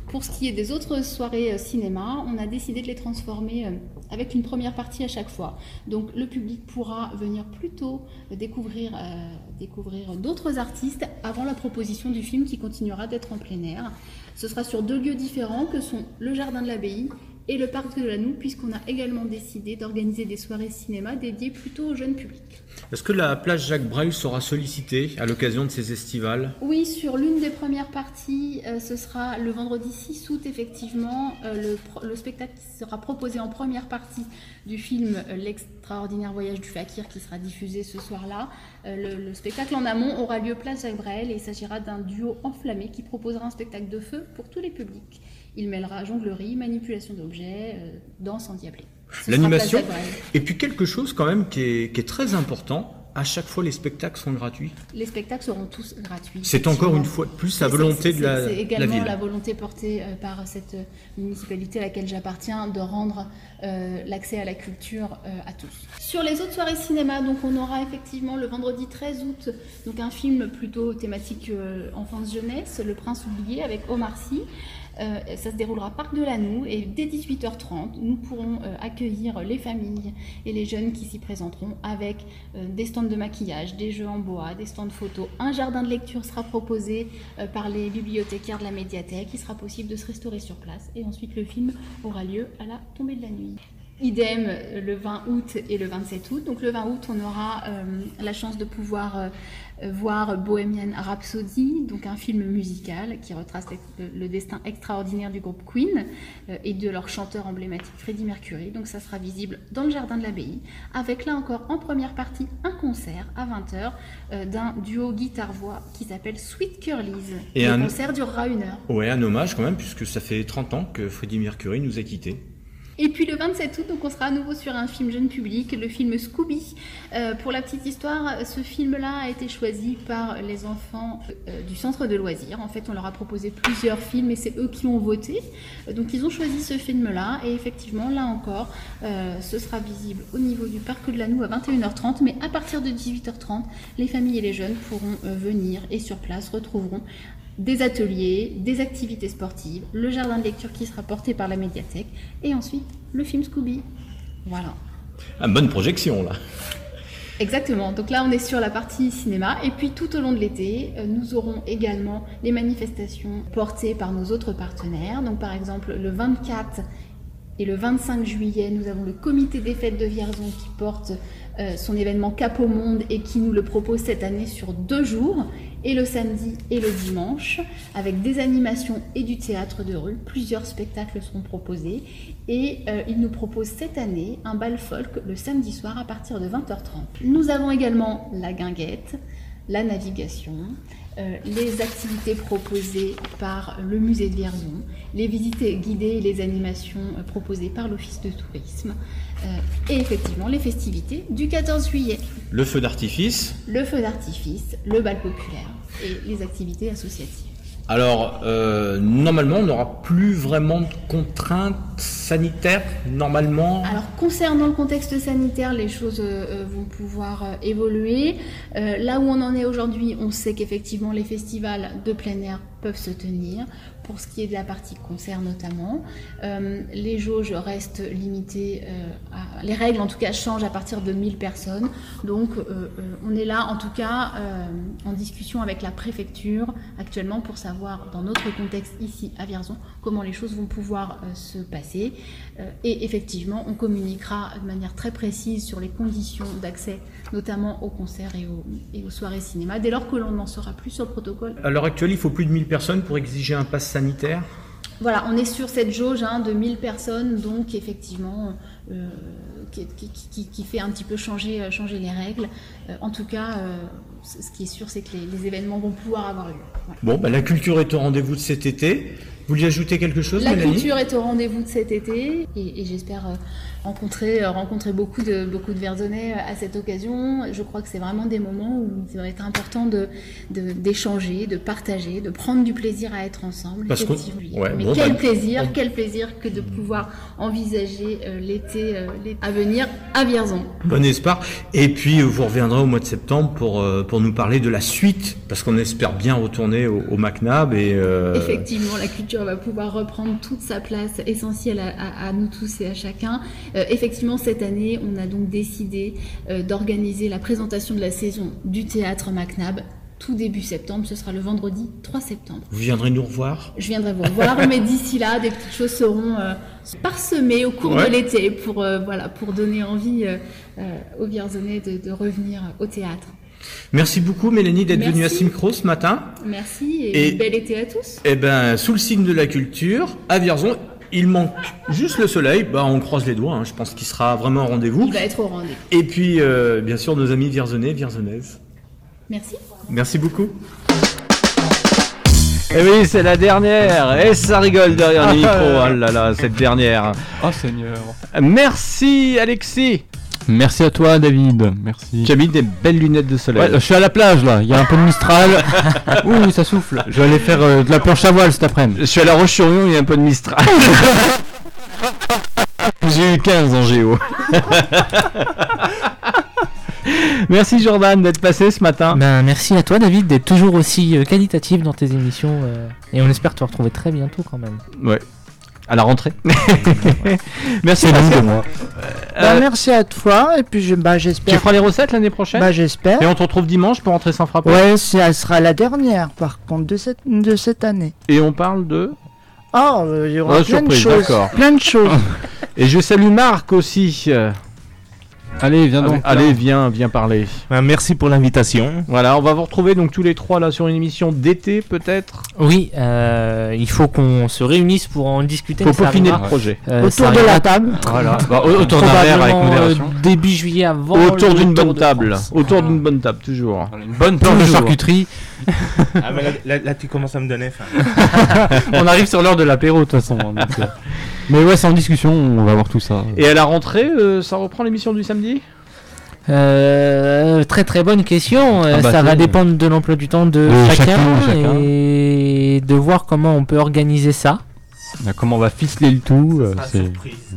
Pour ce qui est des autres soirées euh, cinéma, on a décidé de les transformer euh, avec une première partie à chaque fois. Donc le public pourra venir plus tôt euh, découvrir, d'autres artistes avant la proposition du film qui continuera d'être en plein air. Ce sera sur deux lieux différents que sont le Jardin de l'Abbaye et le Parc de la Noue, puisqu'on a également décidé d'organiser des soirées cinéma dédiées plutôt au jeune public. Est-ce que la place Jacques Brel sera sollicitée à l'occasion de ces estivales? Oui, sur l'une des premières parties, euh, ce sera le vendredi 6 août, effectivement, euh, le, spectacle qui sera proposé en première partie du film euh, L'extraordinaire voyage du fakir qui sera diffusé ce soir-là. Le, le spectacle en amont aura lieu place Jacques Brel et il s'agira d'un duo enflammé qui proposera un spectacle de feu pour tous les publics. Il mêlera jonglerie, manipulation d'objets, euh, danse endiablée. L'animation. Et puis quelque chose quand même qui est, qui est très important, à chaque fois les spectacles sont gratuits. Les spectacles seront tous gratuits. C'est encore une fois plus la volonté de la, C'est la également ville. la volonté portée euh, par cette euh, municipalité à laquelle j'appartiens de rendre euh, l'accès à la culture euh, à tous. Sur les autres soirées cinéma, donc on aura effectivement le vendredi 13 août donc un film plutôt thématique euh, enfance-jeunesse, Le Prince oublié avec Omar Sy. Euh, ça se déroulera Parc de la Noue et dès 18h30, nous pourrons euh, accueillir les familles et les jeunes qui s'y présenteront avec euh, des stands de maquillage, des jeux en bois, des stands photos. Un jardin de lecture sera proposé par les bibliothécaires de la médiathèque. Il sera possible de se restaurer sur place et ensuite le film aura lieu à la tombée de la nuit. Idem le 20 août et le 27 août. Donc le 20 août, on aura la chance de pouvoir voir Bohemian Rhapsody, donc un film musical qui retrace le, destin extraordinaire du groupe Queen euh, et de leur chanteur emblématique Freddie Mercury. Donc ça sera visible dans le jardin de l'abbaye, avec là encore en première partie un concert à 20h euh, d'un duo guitare-voix qui s'appelle Sweet Curlies. Et le un- concert durera une heure. Ouais, un hommage quand même, puisque ça fait 30 ans que Freddie Mercury nous a quittés. Et puis le 27 août, donc on sera à nouveau sur un film jeune public, le film Scooby. Euh, pour la petite histoire, ce film-là a été choisi par les enfants euh, du centre de loisirs. En fait, on leur a proposé plusieurs films et c'est eux qui ont voté. Euh, Donc ils ont choisi ce film-là et effectivement, là encore, euh, ce sera visible au niveau du parc de la Noue à 21h30. Mais à partir de 18h30, les familles et les jeunes pourront euh, venir et sur place retrouveront des ateliers, des activités sportives, le jardin de lecture qui sera porté par la médiathèque et ensuite le film Scooby. Voilà. Ah, bonne projection là. Exactement. Donc là, on est sur la partie cinéma. Et puis tout au long de l'été, euh, nous aurons également les manifestations portées par nos autres partenaires. Donc par exemple, le 24 et le 25 juillet, nous avons le comité des fêtes de Vierzon qui porte euh, son événement Cap au Monde et qui nous le propose cette année sur deux jours, et le samedi et le dimanche, avec des animations et du théâtre de rue. Plusieurs spectacles seront proposés. Et euh, il nous propose cette année un bal folk le samedi soir à partir de 20h30. Nous avons également la guinguette, la navigation, euh, les activités proposées par le musée de Vierzon, les visites guidées et les animations euh, proposées par l'Office de tourisme, et effectivement les festivités du 14 juillet, Le feu d'artifice. le feu d'artifice, le bal populaire et les activités associatives. Alors, euh, normalement, on n'aura plus vraiment de contraintes sanitaires, normalement. Alors concernant le contexte sanitaire, les choses euh, euh, vont pouvoir euh, évoluer. Euh, là où on en est aujourd'hui, on sait qu'effectivement les festivals de plein air peuvent se tenir. Pour ce qui est de la partie concert notamment, Euh, les jauges restent limitées. euh, les règles en tout cas changent à partir de 1000 personnes. Donc euh, on est là en tout cas en discussion avec la préfecture actuellement pour savoir dans notre contexte ici à Vierzon comment les choses vont pouvoir se passer. Et effectivement, on communiquera de manière très précise sur les conditions d'accès, notamment aux concerts et aux, et aux soirées cinéma, dès lors que l'on n'en saura plus sur le protocole. À l'heure actuelle, il faut plus de 1000 personnes pour exiger un pass sanitaire. Voilà, on est sur cette jauge hein, de 1000 personnes, donc effectivement, euh, qui, qui- qui- qui fait un petit peu changer, euh, changer les règles. Euh, en tout cas, euh, ce qui est sûr, c'est que les, les événements vont pouvoir avoir lieu. Voilà. Bon, bah, la culture est au rendez-vous de cet été. Vous voulez ajouter quelque chose, La Mélanie? culture est au rendez-vous de cet été et, et j'espère rencontrer, euh, rencontrer beaucoup de, beaucoup de Verzonais euh, à cette occasion. Je crois que c'est vraiment des moments où il va être important de, de- d'échanger, de partager, de prendre du plaisir à être ensemble. Parce ouais, Mais bon, quel bah, plaisir, on- quel plaisir que de pouvoir envisager euh, l'été, euh, à venir à Vierzon. Bon espoir. Et puis, vous reviendrez au mois de septembre pour, euh, pour nous parler de la suite, parce qu'on espère bien retourner au, au MacNab et Effectivement, la culture va pouvoir reprendre toute sa place essentielle à, à- à nous tous et à chacun. Euh, effectivement, cette année, on a donc décidé euh, d'organiser la présentation de la saison du théâtre MacNab tout début septembre. Ce sera le vendredi 3 septembre. vous viendrez nous revoir? Je viendrai vous revoir, mais d'ici là, des petites choses seront euh, parsemées au cours Ouais. de l'été pour, euh, voilà, pour donner envie euh, aux Vierzonais de, de revenir au théâtre. Merci beaucoup Mélanie d'être venue à Merci. Simcro ce matin. Merci et, Et- bel été à tous. Eh ben, sous le signe de la culture, à Vierzon, il manque juste le soleil. Bah, on croise les doigts. hein. Je pense qu'il sera vraiment au rendez-vous. Il va être au rendez-vous. Et puis, euh, bien sûr, nos amis vierzonais, vierzonaises. Merci. Merci beaucoup. Et oui, c'est la dernière. Et ça rigole derrière les micros. Oh là là, cette dernière. Oh Seigneur. Merci Alexis. Merci à toi David. Merci. Tu as mis des belles lunettes de soleil. Ouais, je suis à la plage là, il y a un peu de Mistral. (laughs) Ouh, ça souffle. Je vais aller faire euh, de la planche à voile cet après-midi. Je suis à La Roche-sur-Yon, il y a un peu de Mistral. (laughs) J'ai eu 15 en géo. Merci Jordan d'être passé ce matin. Ben, merci à toi David d'être toujours aussi euh, qualitatif dans tes émissions euh, et on espère te retrouver très bientôt quand même. Ouais. À la rentrée. (laughs) Merci Pascal. de moi. Bah, merci à toi et puis je- bah, j'espère. Tu feras les recettes l'année prochaine Bah j'espère. Et on te retrouve dimanche pour rentrer sans frapper. Ouais, elle sera la dernière par contre de cette, de cette année. Et on parle de. Oh, euh, il y aura Oh, plein surprise, de choses. Plein de choses. (laughs) Et je salue Marc aussi. Allez, viens donc. Allez, viens, viens parler. merci pour l'invitation. Voilà, on va vous retrouver donc tous les trois là sur une émission d'été peut-être? Oui, euh, il faut qu'on se réunisse pour en discuter. Faut peaufiner le projet. euh, Autour de la table. Voilà. Bah, au- autour d'un verre avec Probablement, modération. euh, début juillet avant. Autour d'une bonne table. France. Autour d'une bonne table, toujours. Une bonne planche de Toujours. charcuterie. Ah, mais là, là- là, tu commences à me donner faim. (laughs) on arrive sur l'heure de l'apéro de toute façon. hein, donc, euh. Mais ouais, c'est en discussion, on va voir tout ça. Et à la rentrée, euh, ça reprend l'émission du samedi? Euh, très très bonne question. Euh, Ah bah, ça va dépendre de l'emploi du temps de, De chacun, chacun, chacun. et de voir comment on peut organiser ça. Là, comment on va ficeler le tout euh, c'est-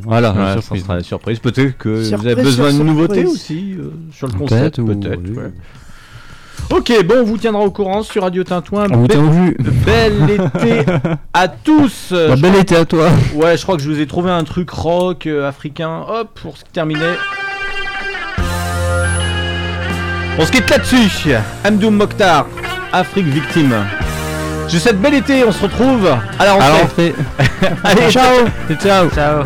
Voilà, ça surprise. sera une surprise. Peut-être que vous Surprise avez besoin de nouveautés surprise. aussi euh, sur le Peut-être, concept. ou- Peut-être. oui. ouais. Ok, bon, on vous tiendra au courant sur Radio Tintouin. On vous tient au jus. Bel (laughs) été à tous. Bah, bel crois- été à toi. Ouais, je crois que je vous ai trouvé un truc rock euh, africain. Hop, pour se terminer. On se quitte là-dessus. Amdoum Mokhtar, Afrique victime. Je vous souhaite bel été. On se retrouve à la rentrée. À la rentrée. (laughs) Allez, ciao. Ciao. Ciao.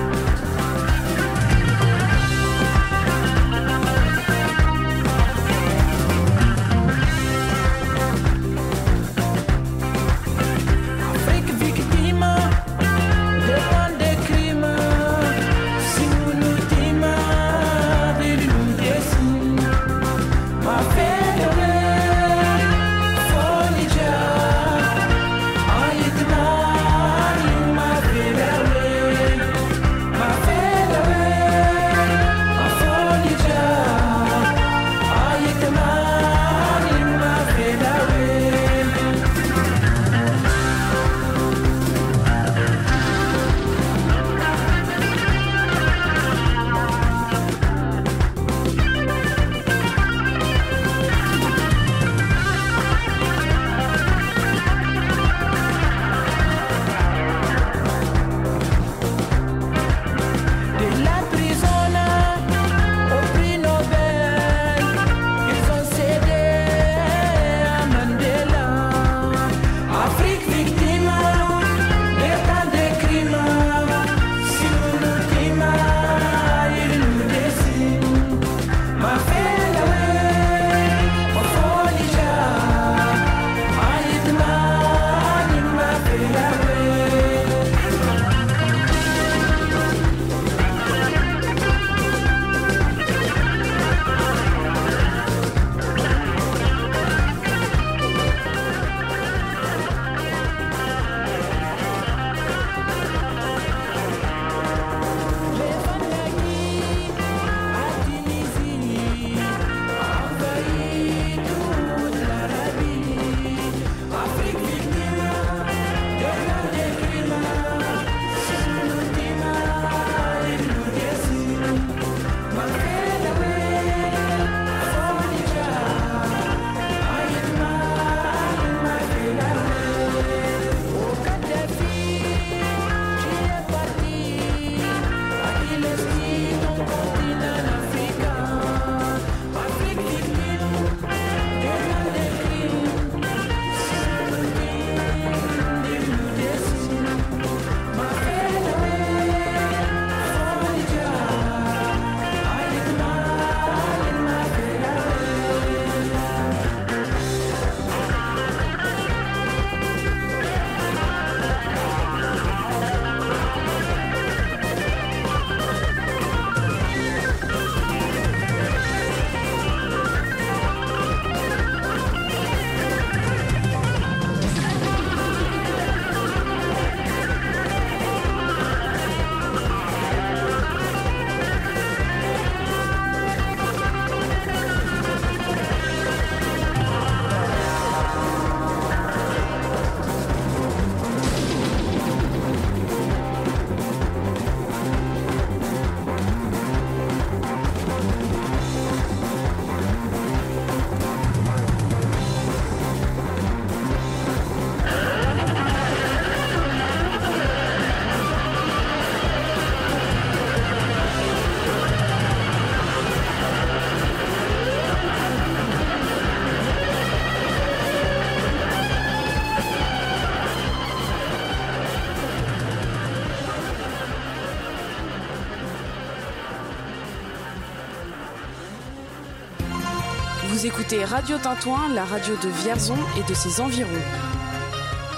Écoutez Radio Tintouin, la radio de Vierzon et de ses environs.